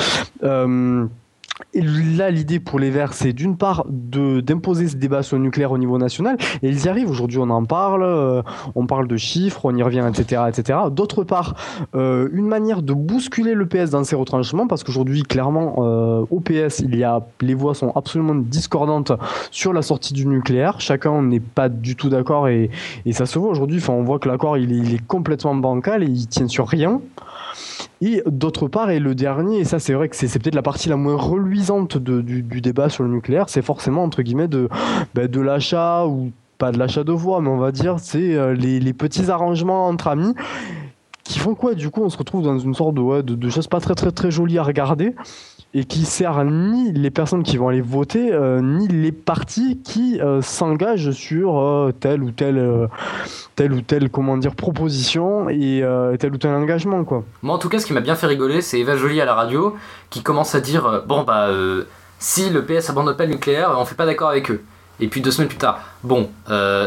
Et là, l'idée pour les Verts, c'est d'une part d'imposer ce débat sur le nucléaire au niveau national, et ils y arrivent. Aujourd'hui, on en parle, euh, on parle de chiffres, on y revient, etc., etc. D'autre part, euh, une manière de bousculer le PS dans ses retranchements, parce qu'aujourd'hui, clairement, euh, au PS, il y a les voix sont absolument discordantes sur la sortie du nucléaire. Chacun n'est pas du tout d'accord, et, ça se voit aujourd'hui. Enfin, on voit que l'accord, il est complètement bancal et il tient sur rien. Et d'autre part, et le dernier, et ça c'est vrai que c'est peut-être la partie la moins reluisante du, débat sur le nucléaire, c'est forcément entre guillemets de, ben, de l'achat ou pas de l'achat de voix, mais on va dire c'est euh, les, petits arrangements entre amis qui font quoi? Du coup, on se retrouve dans une sorte de, de, de choses pas très très très jolies à regarder et qui sert ni les personnes qui vont aller voter, euh, ni les partis qui euh, s'engagent sur euh, telle ou telle, ou telle comment dire proposition et tel ou tel engagement quoi. Moi, en tout cas, ce qui m'a bien fait rigoler, c'est Eva Joly à la radio qui commence à dire Bon, bah, si le PS abandonne pas le nucléaire, on fait pas d'accord avec eux. Et puis deux semaines plus tard, bon,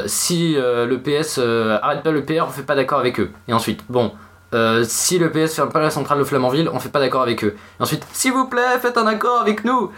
si le PS arrête pas le PR, on fait pas d'accord avec eux. Et ensuite, bon, euh, si le PS ferme pas la centrale de Flamanville, on fait pas d'accord avec eux. Et ensuite, s'il vous plaît, faites un accord avec nous.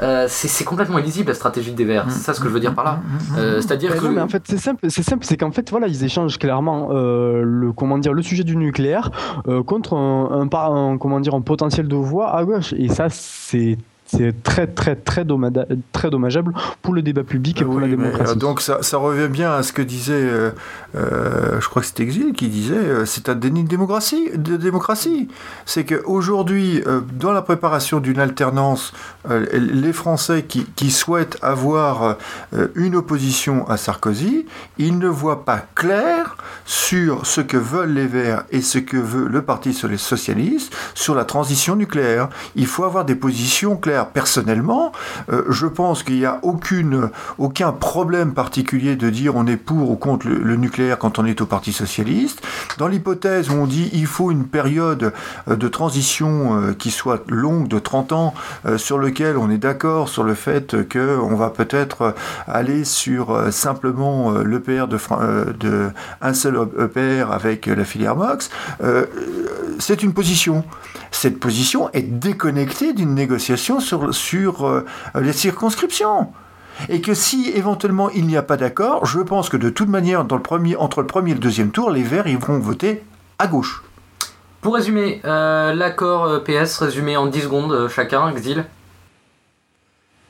Euh, c'est complètement illisible la stratégie des Verts. C'est ça ce que je veux dire par là. Euh, C'est-à-dire que non, mais en fait, c'est simple, c'est simple, c'est qu'en fait, voilà, ils échangent clairement euh, le, comment dire, le sujet du nucléaire euh, contre un, un, par- un, comment dire, un potentiel de voix à gauche. Et ça, c'est c'est très très très, dommageable pour le débat public et pour la Oui, démocratie. euh, donc ça, ça revient bien à ce que disait, euh, euh, je crois que c'était Exil qui disait, c'est un déni de démocratie. De démocratie. C'est qu'aujourd'hui, dans la préparation d'une alternance, les Français qui, souhaitent avoir euh, une opposition à Sarkozy, ils ne voient pas clair sur ce que veulent les Verts et ce que veut le Parti socialiste sur la transition nucléaire. Il faut avoir des positions claires. Personnellement, euh, je pense qu'il n'y a aucun problème particulier de dire on est pour ou contre le, nucléaire quand on est au Parti socialiste. Dans l'hypothèse où on dit il faut une période euh, de transition euh, qui soit longue de 30 ans, euh, sur lequel on est d'accord sur le fait qu'on va peut-être aller sur euh, simplement euh, l'EPR de, euh, de un seul EPR avec la filière MOX, c'est une position. Cette position est déconnectée d'une négociation sur, les circonscriptions. Et que si éventuellement il n'y a pas d'accord, je pense que de toute manière, dans le premier, entre le premier et le deuxième tour, les Verts ils vont voter à gauche. Pour résumer, l'accord PS résumé en 10 secondes chacun, Exil.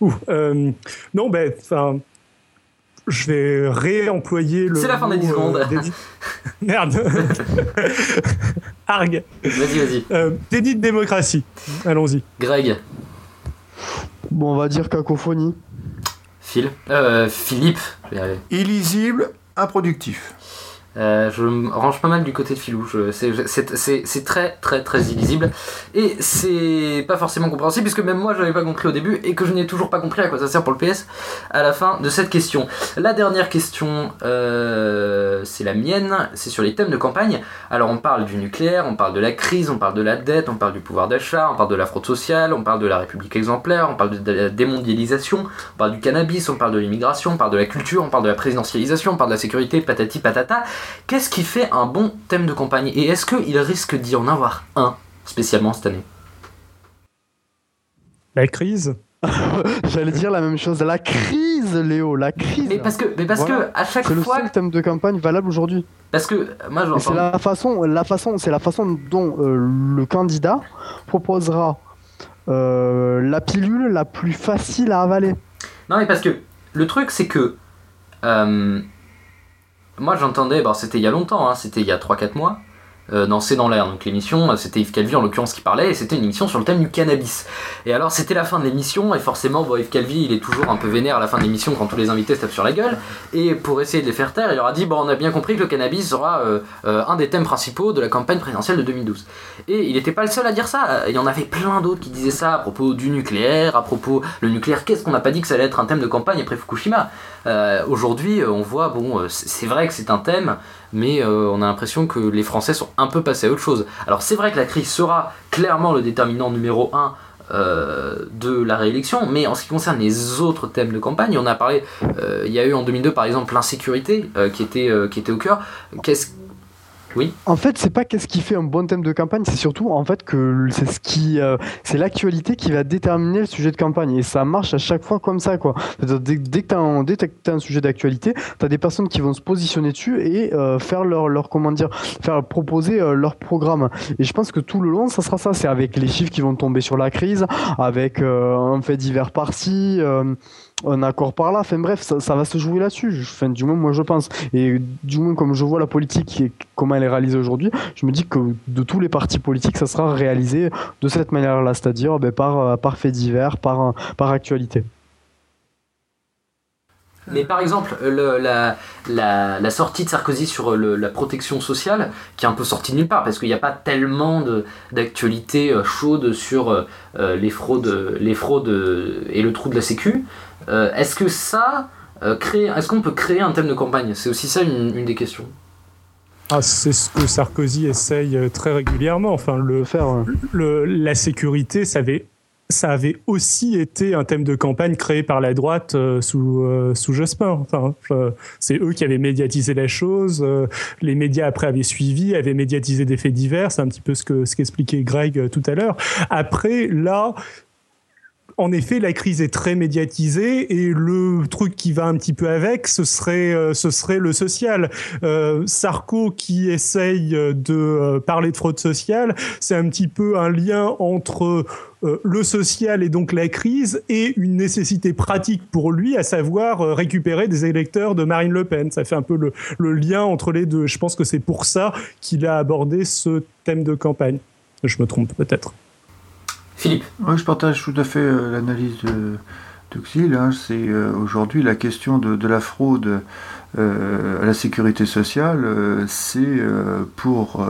Ouh, euh, non, ben, enfin, je vais réemployer le. C'est la fin des mot, 10 secondes. euh, Merde. Argue. Vas-y, vas-y. Euh, déni de démocratie. Allons-y. Greg, Bon, on va dire cacophonie. Phil, euh, Philippe. Illisible, improductif. Euh, je me range pas mal du côté de Filou. C'est- très très très illisible et c'est pas forcément compréhensible puisque même moi je n'avais pas compris au début et que je n'ai toujours pas compris à quoi ça sert pour le PS à la fin de cette question. La dernière question, euh, c'est la mienne, c'est sur les thèmes de campagne. Alors on parle du nucléaire, on parle de la crise, on parle de la dette, on parle du pouvoir d'achat, on parle de la fraude sociale, on parle de la République exemplaire, on parle de la démondialisation, on parle du cannabis, on parle de l'immigration, on parle de la culture, on parle de la présidentialisation, on parle de la sécurité, patati patata. Qu'est-ce qui fait un bon thème de campagne Et est-ce qu'il risque d'y en avoir un spécialement cette année? La crise J'allais dire la même chose. La crise, Léo, la crise. Mais parce que, mais parce Voilà. que à chaque C'est le fois, seul thème de campagne valable aujourd'hui. parce que moi C'est j'entends. la façon, la façon, c'est la façon dont euh, le candidat proposera euh, la pilule la plus facile à avaler. Non, mais parce que le truc, c'est que. euh, moi, j'entendais. Bon, c'était il y a longtemps, hein, c'était il y a 3-4 mois. Euh, dans C'est dans l'air, donc l'émission, euh, c'était Yves Calvi en l'occurrence qui parlait, et c'était une émission sur le thème du cannabis. Et alors, c'était la fin de l'émission, et forcément, Yves Calvi, il est toujours un peu vénère à la fin de l'émission quand tous les invités se tapent sur la gueule. Et pour essayer de les faire taire, il leur a dit Bon, on a bien compris que le cannabis sera euh, euh, un des thèmes principaux de la campagne présidentielle de 2012. Et il n'était pas le seul à dire ça. Il y en avait plein d'autres qui disaient ça à propos du nucléaire, à propos le nucléaire. Qu'est-ce qu'on n'a pas dit que ça allait être un thème de campagne après Fukushima? Aujourd'hui, on voit, bon, c'est vrai que c'est un thème, mais euh, on a l'impression que les Français sont un peu passés à autre chose. Alors c'est vrai que la crise sera clairement le déterminant numéro un. euh, de la réélection, mais en ce qui concerne les autres thèmes de campagne, on a parlé, euh, il y a eu en 2002 par exemple l'insécurité qui, était, qui était au cœur. Qu'est-ce En fait, c'est pas qu'est-ce qui fait un bon thème de campagne, c'est surtout en fait que c'est ce qui, euh, c'est l'actualité qui va déterminer le sujet de campagne et ça marche à chaque fois comme ça quoi. Dès, que que t'as un sujet d'actualité, t'as des personnes qui vont se positionner dessus et euh, faire leur, leur comment dire, faire proposer euh, leur programme. Et je pense que tout le long, ça sera ça. C'est avec les chiffres qui vont tomber sur la crise, avec euh, un fait divers par-ci. Un accord par là, enfin bref, ça, va se jouer là-dessus. Enfin, du moins, moi je pense. Et du moins, comme je vois la politique et comment elle est réalisée aujourd'hui, je me dis que de tous les partis politiques, ça sera réalisé de cette manière-là, c'est-à-dire ben, par, par fait divers, par, par actualité. Mais par exemple, le- la, sortie de Sarkozy sur la protection sociale, qui est un peu sortie de nulle part, parce qu'il n'y a pas tellement d'actualité euh, chaude sur euh, euh, les fraudes, les fraudes et le trou de la Sécu. Euh, est-ce que ça euh, crée, est-ce qu'on peut créer un thème de campagne? C'est aussi ça une, une des questions. Ah, c'est ce que Sarkozy essaye euh, très régulièrement. Enfin, le, le- la sécurité, ça avait, ça avait aussi été un thème de campagne créé par la droite euh, sous, euh, sous Jospin. Enfin, euh, c'est eux qui avaient médiatisé la chose. les médias après avaient suivi, avaient médiatisé des faits divers. C'est un petit peu ce que ce qu'expliquait Greg tout à l'heure. Après, là, en effet, la crise est très médiatisée et le truc qui va un petit peu avec, ce serait, euh, ce serait le social. Euh, Sarko qui essaye de euh, parler de fraude sociale, c'est un petit peu un lien entre le social et donc la crise et une nécessité pratique pour lui, à savoir récupérer des électeurs de Marine Le Pen. Ça fait un peu le lien entre les deux. Je pense que c'est pour ça qu'il a abordé ce thème de campagne. Je me trompe peut-être. Philippe Oui, je partage tout à fait euh, l'analyse de d'Auxil. hein. C'est euh, aujourd'hui la question de, la fraude euh, à la sécurité sociale, c'est pour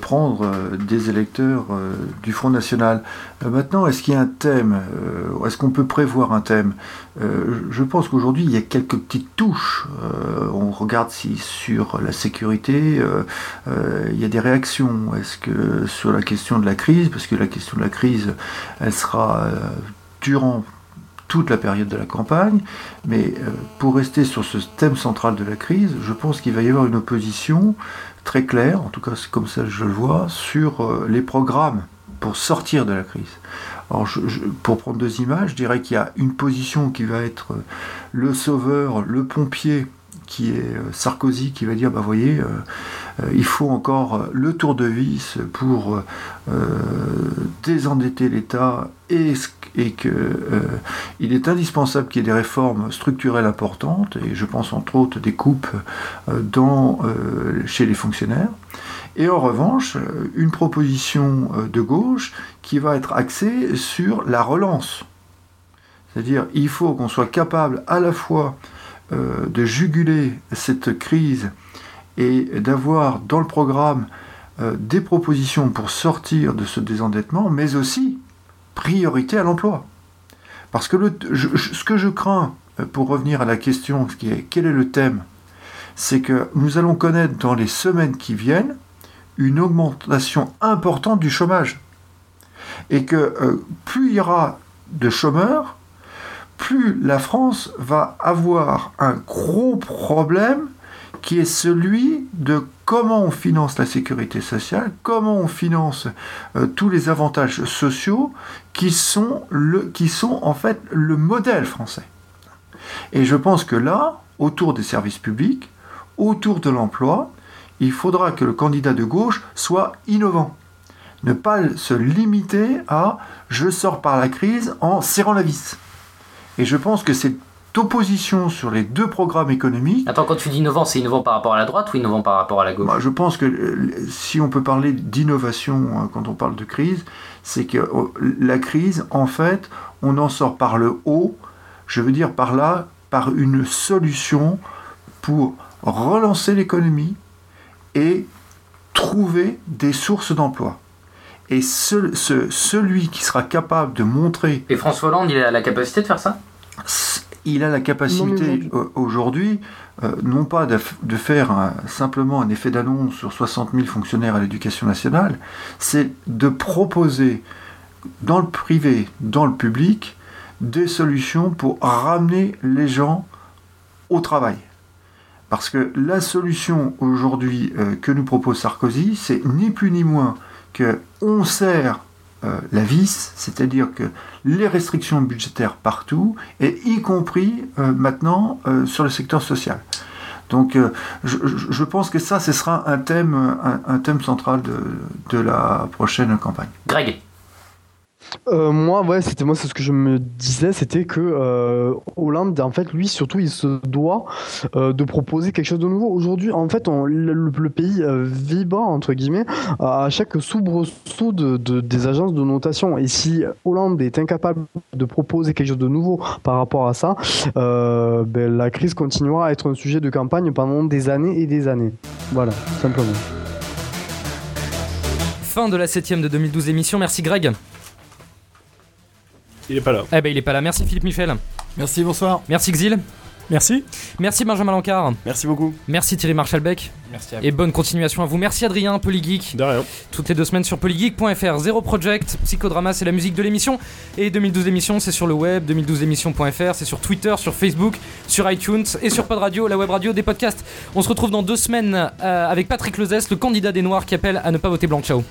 prendre euh, des électeurs euh, du Front National. Euh, maintenant, est-ce qu'il y a un thème euh, Est-ce qu'on peut prévoir un thème? Euh, Je pense qu'aujourd'hui, il y a quelques petites touches. Euh, on regarde si sur la sécurité, euh, euh, il y a des réactions. Est-ce que sur la question de la crise, parce que la question de la crise, elle sera euh, durant toute la période de la campagne, mais euh, pour rester sur ce thème central de la crise, je pense qu'il va y avoir une opposition très claire, en tout cas c'est comme ça que je le vois, sur euh, les programmes pour sortir de la crise. Alors, je- je- pour prendre deux images, je dirais qu'il y a une position qui va être euh, le sauveur, le pompier, qui est euh, Sarkozy, qui va dire, bah voyez, euh, euh, il faut encore le tour de vis pour désendetter l'État et, que il est indispensable qu'il y ait des réformes structurelles importantes, et je pense entre autres des coupes chez les fonctionnaires. Et en revanche, une proposition de gauche qui va être axée sur la relance. C'est-à-dire, il faut qu'on soit capable à la fois euh, de juguler cette crise et d'avoir dans le programme euh, des propositions pour sortir de ce désendettement, mais aussi priorité à l'emploi. Parce que ce que je crains, euh, pour revenir à la question, qui est, quel est le thème C'est que nous allons connaître dans les semaines qui viennent une augmentation importante du chômage. Et que plus il y aura de chômeurs, plus la France va avoir un gros problème qui est celui de comment on finance la sécurité sociale, comment on finance euh, tous les avantages sociaux qui sont, qui sont en fait le modèle français. Et je pense que là, autour des services publics, autour de l'emploi, il faudra que le candidat de gauche soit innovant. Ne pas se limiter à je sors par la crise en serrant la vis. Et je pense que cette opposition sur les deux programmes économiques. Attends, quand tu dis innovant, c'est innovant par rapport à la droite ou innovant par rapport à la gauche? Bah, je pense que euh, si on peut parler d'innovation euh, quand on parle de crise, c'est que euh, la crise, en fait, on en sort par le haut, je veux dire par là, par une solution pour relancer l'économie et trouver des sources d'emploi. Et ce- ce- celui qui sera capable de montrer Et François Hollande, il a la capacité de faire ça? Il a la capacité aujourd'hui, euh, non pas de, de faire un- simplement un effet d'annonce sur 60 000 fonctionnaires à l'éducation nationale, c'est de proposer dans le privé, dans le public, des solutions pour ramener les gens au travail. Parce que la solution aujourd'hui euh, que nous propose Sarkozy, c'est ni plus ni moins que on serre euh, la vis, c'est-à-dire que les restrictions budgétaires partout, et y compris euh, maintenant euh, sur le secteur social. Donc je, pense que ça, ce sera un thème, un, un thème central de, de la prochaine campagne. Greg? Euh, moi, ouais, c'était moi, c'est ce que je me disais, c'était que euh, Hollande, en fait, lui, surtout, il se doit euh, de proposer quelque chose de nouveau. Aujourd'hui, en fait, le, pays vibre entre guillemets à chaque soubresaut de, de- des agences de notation. Et si Hollande est incapable de proposer quelque chose de nouveau par rapport à ça, ben, la crise continuera à être un sujet de campagne pendant des années et des années. Voilà, simplement. Fin de la septième de 2012 émission. Merci Greg. Il est pas là. Eh ben il est pas là. Merci Philippe Michel. Merci, bonsoir. Merci Xil. Merci. Merci Benjamin Lancard. Merci beaucoup. Merci Thierry Marchalbeck. Merci à Et bonne continuation à vous. Merci Adrien, Polygeek. De rien. Toutes les deux semaines sur polygeek.fr. Zéro Project, Psychodrama, c'est la musique de l'émission. Et 2012 émissions, c'est sur le web, 2012émissions.fr, c'est sur Twitter, sur Facebook, sur iTunes et sur Pod Radio, la web radio des podcasts. On se retrouve dans deux semaines euh, avec Patrick Lezès, le candidat des Noirs qui appelle à ne pas voter blanc. Ciao.